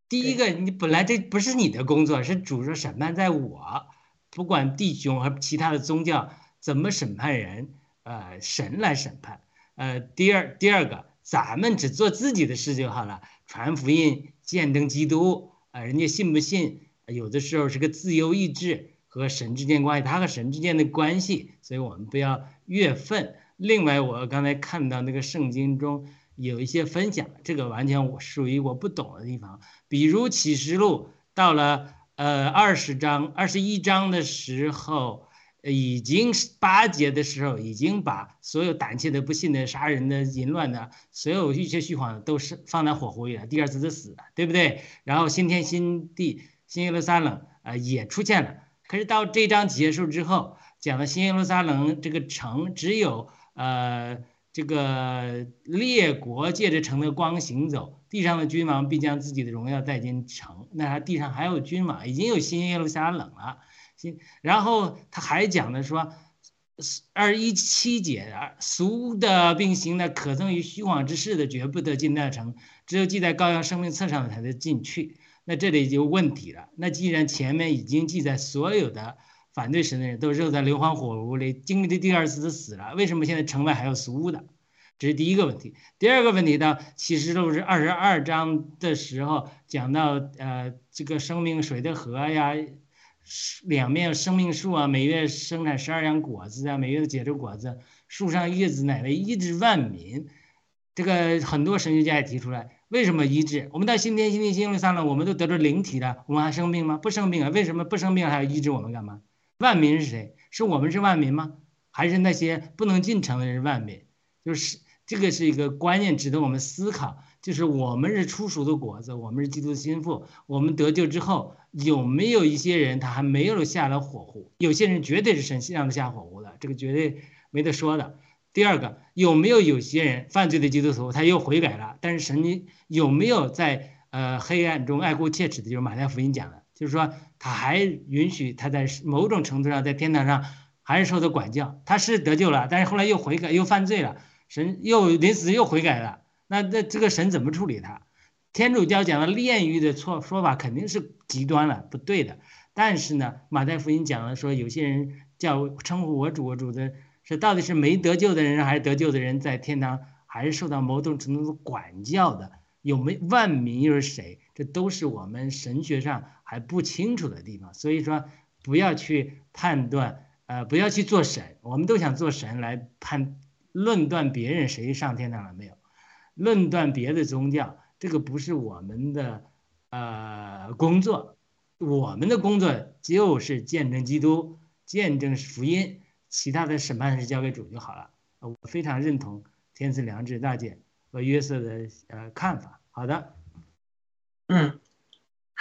第一个，你本来这不是你的工作，是主说审判在我，不管弟兄和其他的宗教怎么审判人，呃，神来审判。呃，第二第二个，咱们只做自己的事就好了，传福音、见证基督，呃、人家信不信？有的时候是个自由意志和神之间关系，他和神之间的关系，所以我们不要越分。另外，我刚才看到那个圣经中有一些分享，这个完全我属于我不懂的地方，比如启示录到了呃二十章、二十一章的时候，已经是八节的时候，已经把所有胆怯的、不信的、杀人的、淫乱的，所有一切虚谎的都是放在火湖里了，第二次的死了，对不对？然后新天新地。新耶路撒冷啊、呃、也出现了，可是到这章结束之后，讲的新耶路撒冷这个城只有呃这个列国借着城的光行走，地上的君王必将自己的荣耀带进城。那地上还有君王，已经有新耶路撒冷了。新，然后他还讲的说，二一七节，俗的并行的，可憎于虚妄之事的，绝不得进那城，只有记在羔羊生命册上的才能进去。那这里就问题了。那既然前面已经记载所有的反对神的人都扔在硫磺火炉里经历的第二次的死了，为什么现在城外还有俗的？这是第一个问题。第二个问题呢，启示录是二十二章的时候讲到，呃，这个生命水的河呀，两面生命树啊，每月生产十二样果子啊，每月都结着果子，树上叶子乃为医治万民。这个很多神学家也提出来。为什么医治？我们到新天新地新路撒冷，我们都得着灵体了，我们还生病吗？不生病啊！为什么不生病还要医治我们干嘛？万民是谁？是我们是万民吗？还是那些不能进城的人是万民？就是这个是一个观念，值得我们思考。就是我们是初熟的果子，我们是基督的心腹，我们得救之后，有没有一些人他还没有下了火湖？有些人绝对是神让他下火湖的，这个绝对没得说的。第二个，有没有有些人犯罪的基督徒，他又悔改了？但是神有没有在呃黑暗中爱过切齿的？就是马太福音讲的，就是说他还允许他在某种程度上在天堂上还是受到管教，他是得救了，但是后来又悔改又犯罪了，神又临死又悔改了，那那这个神怎么处理他？天主教讲的炼狱的错说法肯定是极端了，不对的。但是呢，马太福音讲了说，有些人叫称呼我主我主的。是到底是没得救的人，还是得救的人在天堂，还是受到某种程度的管教的？有没万民又是谁？这都是我们神学上还不清楚的地方。所以说，不要去判断，呃，不要去做神。我们都想做神来判论断别人谁上天堂了没有，论断别的宗教，这个不是我们的呃工作。我们的工作就是见证基督，见证福音。其他的审判是交给主就好了。我非常认同天赐良知大姐和约瑟的呃看法。好的，嗯，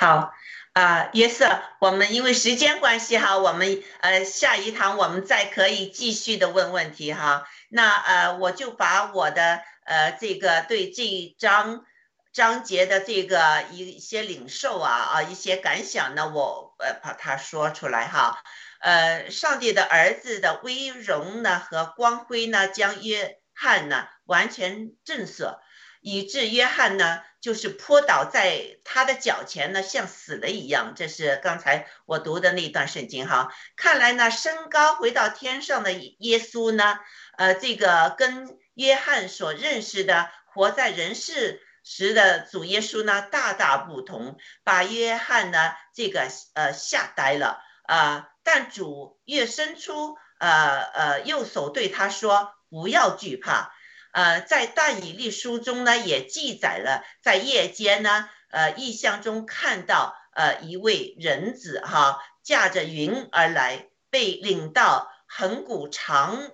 好啊、约瑟，我们因为时间关系哈，我们呃下一堂我们再可以继续的问问题哈。那呃我就把我的呃这个对这一章章节的这个一些领受啊啊一些感想呢，我呃把它说出来哈。呃，上帝的儿子的威荣呢和光辉呢，将约翰呢完全震慑。以致约翰呢，就是扑倒在他的脚前呢，像死了一样。这是刚才我读的那段圣经哈。看来呢，升高回到天上的耶稣呢，呃，这个跟约翰所认识的活在人世时的主耶稣呢，大大不同，把约翰呢，这个呃吓呆了啊。但主越伸出呃呃右手对他说：“不要惧怕。”呃，在大以利书中呢，也记载了在夜间呢，呃，异象中看到呃一位人子哈，驾着云而来，被领到恒古常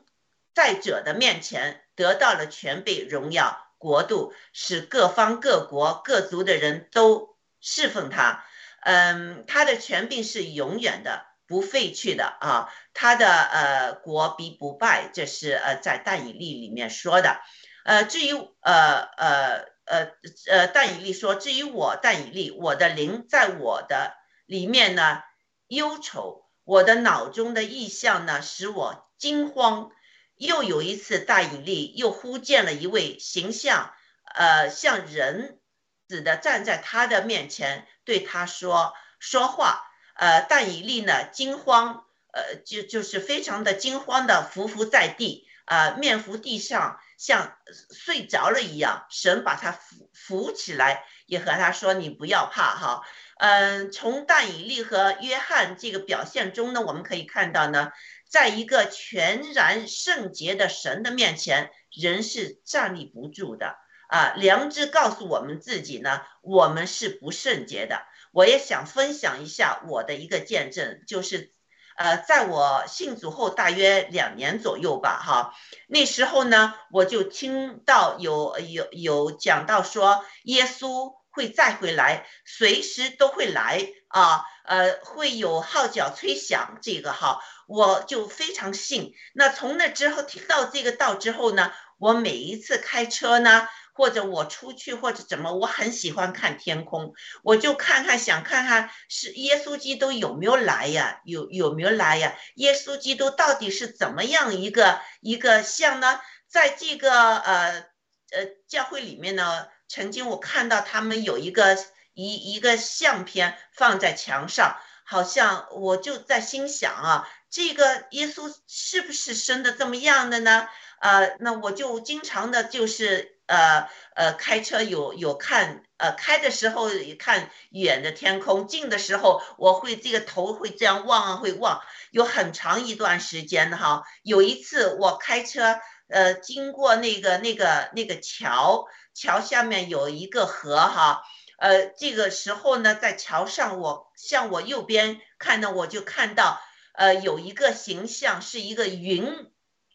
在者的面前，得到了全备荣耀国度，使各方各国各族的人都侍奉他。嗯，他的权柄是永远的。不废去的啊，他的呃国必不败，这是呃在但以利里面说的，呃至于呃呃呃呃但以利说，至于我但以利，我的灵在我的里面呢忧愁，我的脑中的意象呢使我惊慌。又有一次，但以利又忽见了一位形象，呃像人子的站在他的面前，对他说说话。呃，但以利呢，惊慌，呃，就就是非常的惊慌的伏伏在地，啊，面伏地上，像睡着了一样。神把他扶扶起来，也和他说：“你不要怕，哈。”嗯，从但以利和约翰这个表现中呢，我们可以看到呢，在一个全然圣洁的神的面前，人是站立不住的。啊，良知告诉我们自己呢，我们是不圣洁的。我也想分享一下我的一个见证，就是，呃，在我信主后大约两年左右吧，哈，那时候呢，我就听到有有有讲到说，耶稣会再回来，随时都会来啊，呃，会有号角吹响，这个哈，我就非常信。那从那之后听到这个道之后呢，我每一次开车呢。或者我出去或者怎么，我很喜欢看天空，我就看看想看看是耶稣基督有没有来呀？有有没有来呀？耶稣基督到底是怎么样一个一个像呢？在这个呃呃教会里面呢，曾经我看到他们有一个一一个相片放在墙上，好像我就在心想啊，这个耶稣是不是生的这么样的呢？呃，那我就经常的就是。呃呃，开车有有看，呃，开的时候看远的天空，近的时候我会这个头会这样望啊，会望，有很长一段时间的哈。有一次我开车，呃，经过那个那个那个桥，桥下面有一个河哈，呃，这个时候呢，在桥上我向我右边看呢，我就看到，呃，有一个形象是一个云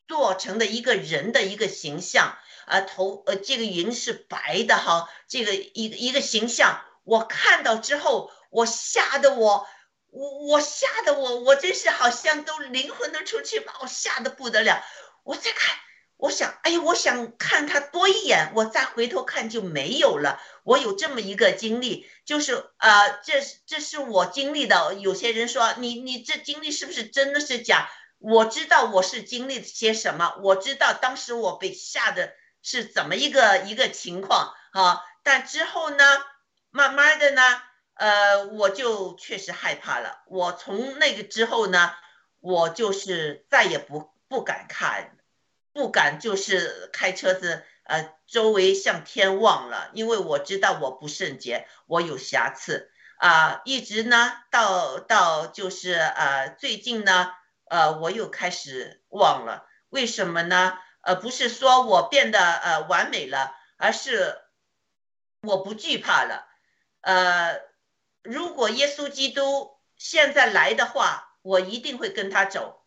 做成的一个人的一个形象。啊，头呃，这个云是白的哈，这个一个一个形象，我看到之后，我吓得我，我我吓得我，我真是好像都灵魂都出去把我吓得不得了。我再看，我想，哎呀，我想看他多一眼，我再回头看就没有了。我有这么一个经历，就是呃，这这是我经历的。有些人说，你你这经历是不是真的是假？我知道我是经历些什么，我知道当时我被吓得。是怎么一个一个情况啊？但之后呢，慢慢的呢，呃，我就确实害怕了。我从那个之后呢，我就是再也不不敢看，不敢就是开车子，呃，周围向天望了，因为我知道我不圣洁，我有瑕疵啊。一直呢，到到就是呃，最近呢，呃，我又开始忘了，为什么呢？呃，不是说我变得呃完美了，而是我不惧怕了。呃，如果耶稣基督现在来的话，我一定会跟他走。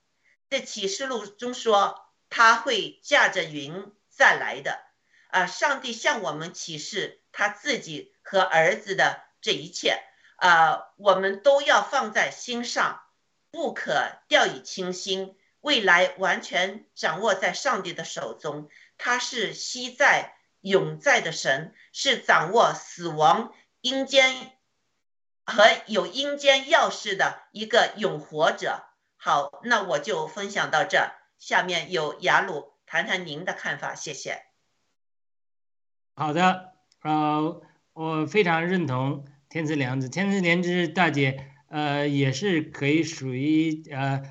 在启示录中说他会驾着云再来的。啊，上帝向我们启示他自己和儿子的这一切，啊，我们都要放在心上，不可掉以轻心。未来完全掌握在上帝的手中，他是昔在永在的神，是掌握死亡阴间和有阴间钥匙的一个永活者。好，那我就分享到这，下面有雅鲁谈谈您的看法，谢谢。好的，呃，我非常认同天赐良知，天赐良知大姐，呃，也是可以属于呃，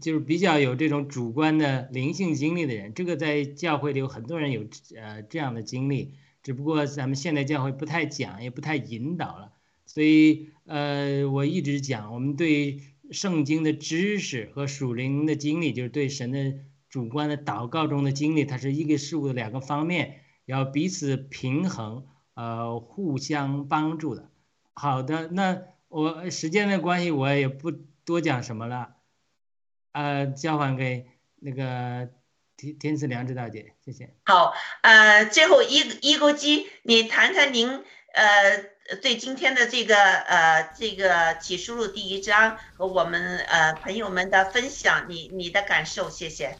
就是比较有这种主观的灵性经历的人。这个在教会里有很多人有呃这样的经历，只不过咱们现代教会不太讲，也不太引导了。所以呃，我一直讲，我们对圣经的知识和属灵的经历，就是对神的主观的祷告中的经历，它是一个事物的两个方面。要彼此平衡，呃，互相帮助的。好的，那我时间的关系，我也不多讲什么了，呃，交还给那个天天赐良知大姐，谢谢。好，呃，最后一一钩机，你谈谈您呃对今天的这个呃这个启示录第一章和我们呃朋友们的分享，你你的感受，谢谢。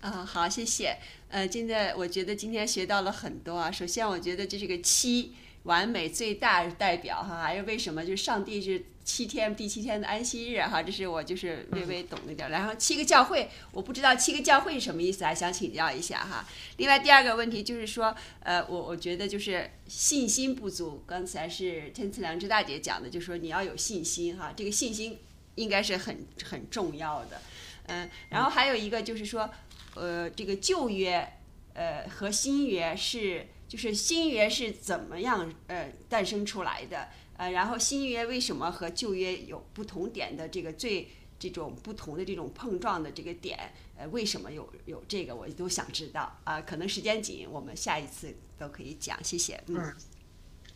啊，好，谢谢。呃，现在我觉得今天学到了很多啊。首先，我觉得这是个七完美最大代表哈，还是为什么？就是上帝是七天第七天的安息日哈，这是我就是略微懂了点。然后七个教会，我不知道七个教会是什么意思，啊想请教一下哈。另外第二个问题就是说，呃，我我觉得就是信心不足。刚才是天赐良知大姐讲的，就是说你要有信心哈，这个信心应该是很很重要的。嗯，然后还有一个就是说。呃，这个旧约，呃和新约是，就是新约是怎么样呃诞生出来的？呃，然后新约为什么和旧约有不同点的这个最这种不同的这种碰撞的这个点？呃，为什么有有这个？我都想知道啊。可能时间紧，我们下一次都可以讲。谢谢。嗯，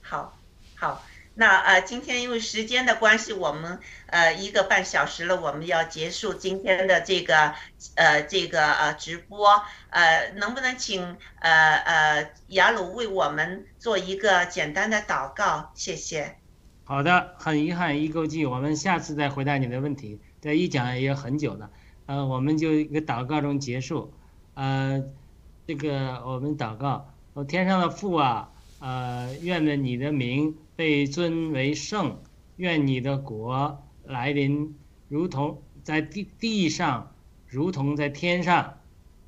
好，好。那呃，今天因为时间的关系，我们呃一个半小时了，我们要结束今天的这个呃这个呃直播，呃，能不能请呃呃雅鲁为我们做一个简单的祷告？谢谢。好的，很遗憾，一勾记，我们下次再回答你的问题。这一讲也很久了，呃，我们就一个祷告中结束。呃，这个我们祷告，我天上的父啊，呃，愿的你的名。被尊为圣，愿你的国来临，如同在地地上，如同在天上。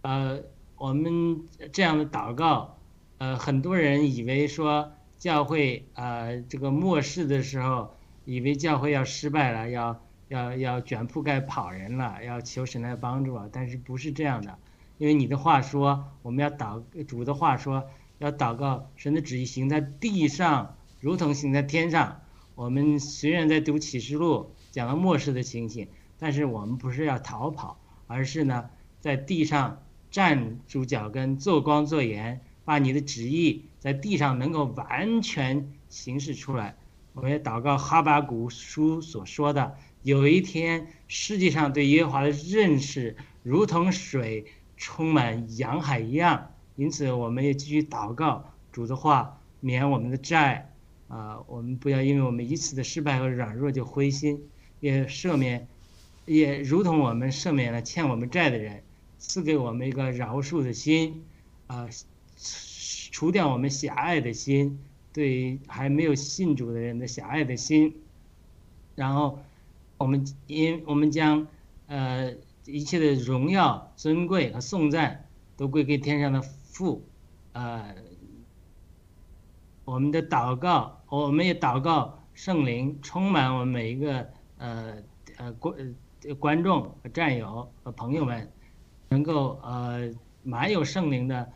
呃，我们这样的祷告，呃，很多人以为说教会呃这个末世的时候，以为教会要失败了，要要要卷铺盖跑人了，要求神来帮助啊。但是不是这样的？因为你的话说，我们要祷主的话说，要祷告神的旨意行在地上。如同行在天上，我们虽然在读启示录，讲了末世的情形，但是我们不是要逃跑，而是呢，在地上站住脚跟，做光做盐，把你的旨意在地上能够完全行使出来。我们也祷告哈巴谷书所说的，有一天世界上对耶和华的认识如同水充满洋海一样。因此，我们也继续祷告主的话，免我们的债。啊，我们不要因为我们一次的失败和软弱就灰心，也赦免，也如同我们赦免了欠我们债的人，赐给我们一个饶恕的心，啊，除掉我们狭隘的心，对还没有信主的人的狭隘的心，然后我们因我们将呃一切的荣耀、尊贵和颂赞都归给天上的父，呃。我们的祷告，我们也祷告圣灵充满我们每一个呃呃观观众和战友和朋友们，能够呃满有圣灵的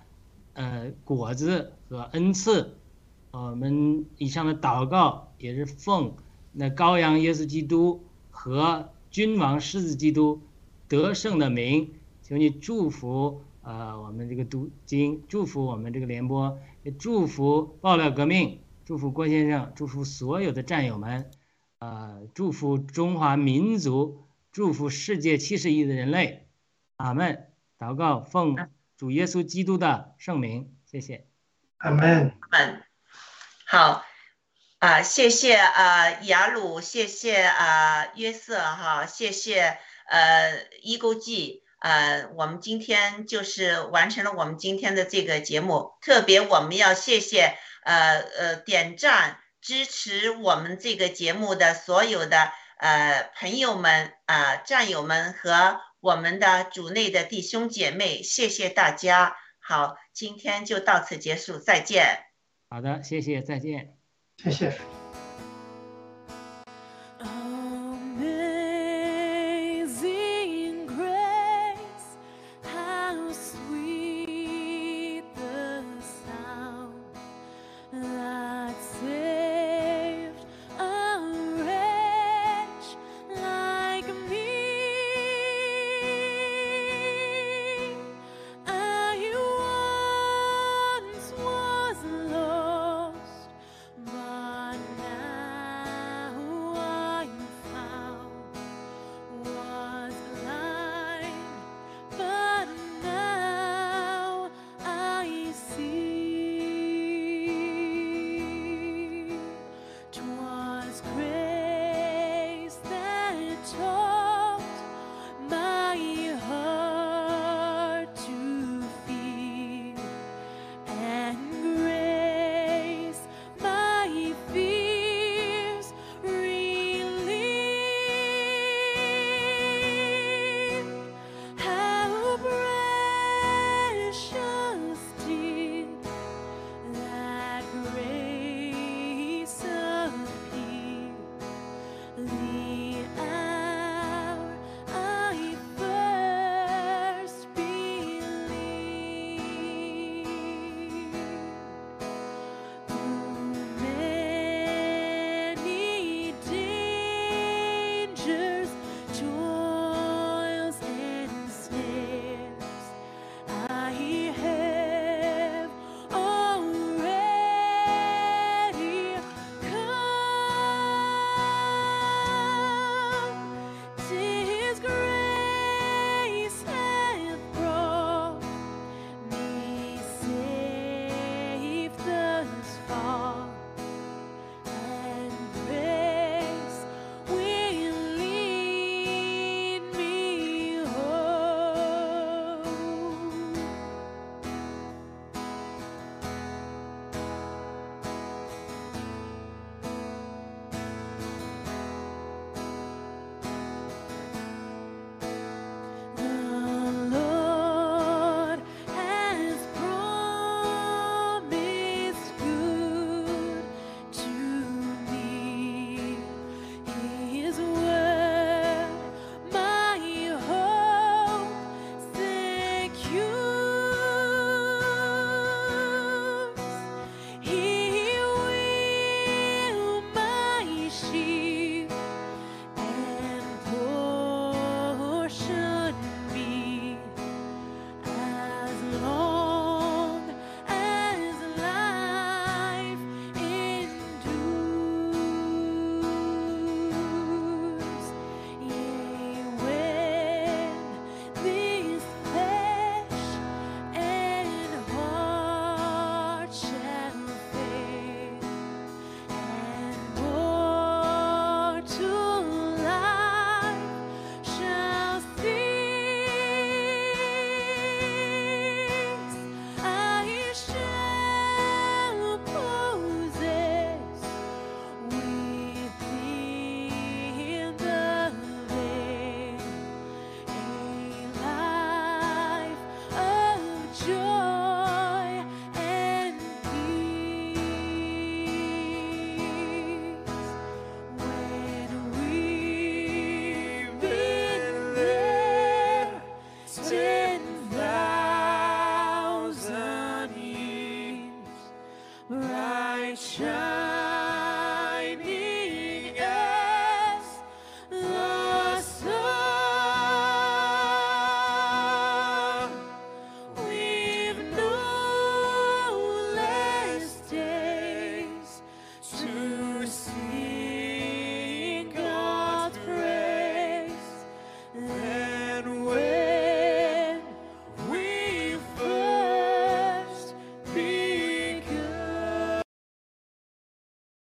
呃果子和恩赐。我们以上的祷告也是奉那羔羊耶稣基督和君王狮子基督得胜的名，求你祝福呃我们这个读经，祝福我们这个联播。祝福爆料革命，祝福郭先生，祝福所有的战友们，啊，祝福中华民族，祝福世界七十亿的人类，阿门。祷告奉主耶稣基督的圣名，谢谢。阿门。门。好，啊，谢谢啊雅鲁，谢谢啊约瑟哈，谢谢呃伊勾记。呃，我们今天就是完成了我们今天的这个节目，特别我们要谢谢呃呃点赞支持我们这个节目的所有的呃朋友们啊战友们和我们的组内的弟兄姐妹，谢谢大家。好，今天就到此结束，再见。好的，谢谢，再见。谢谢。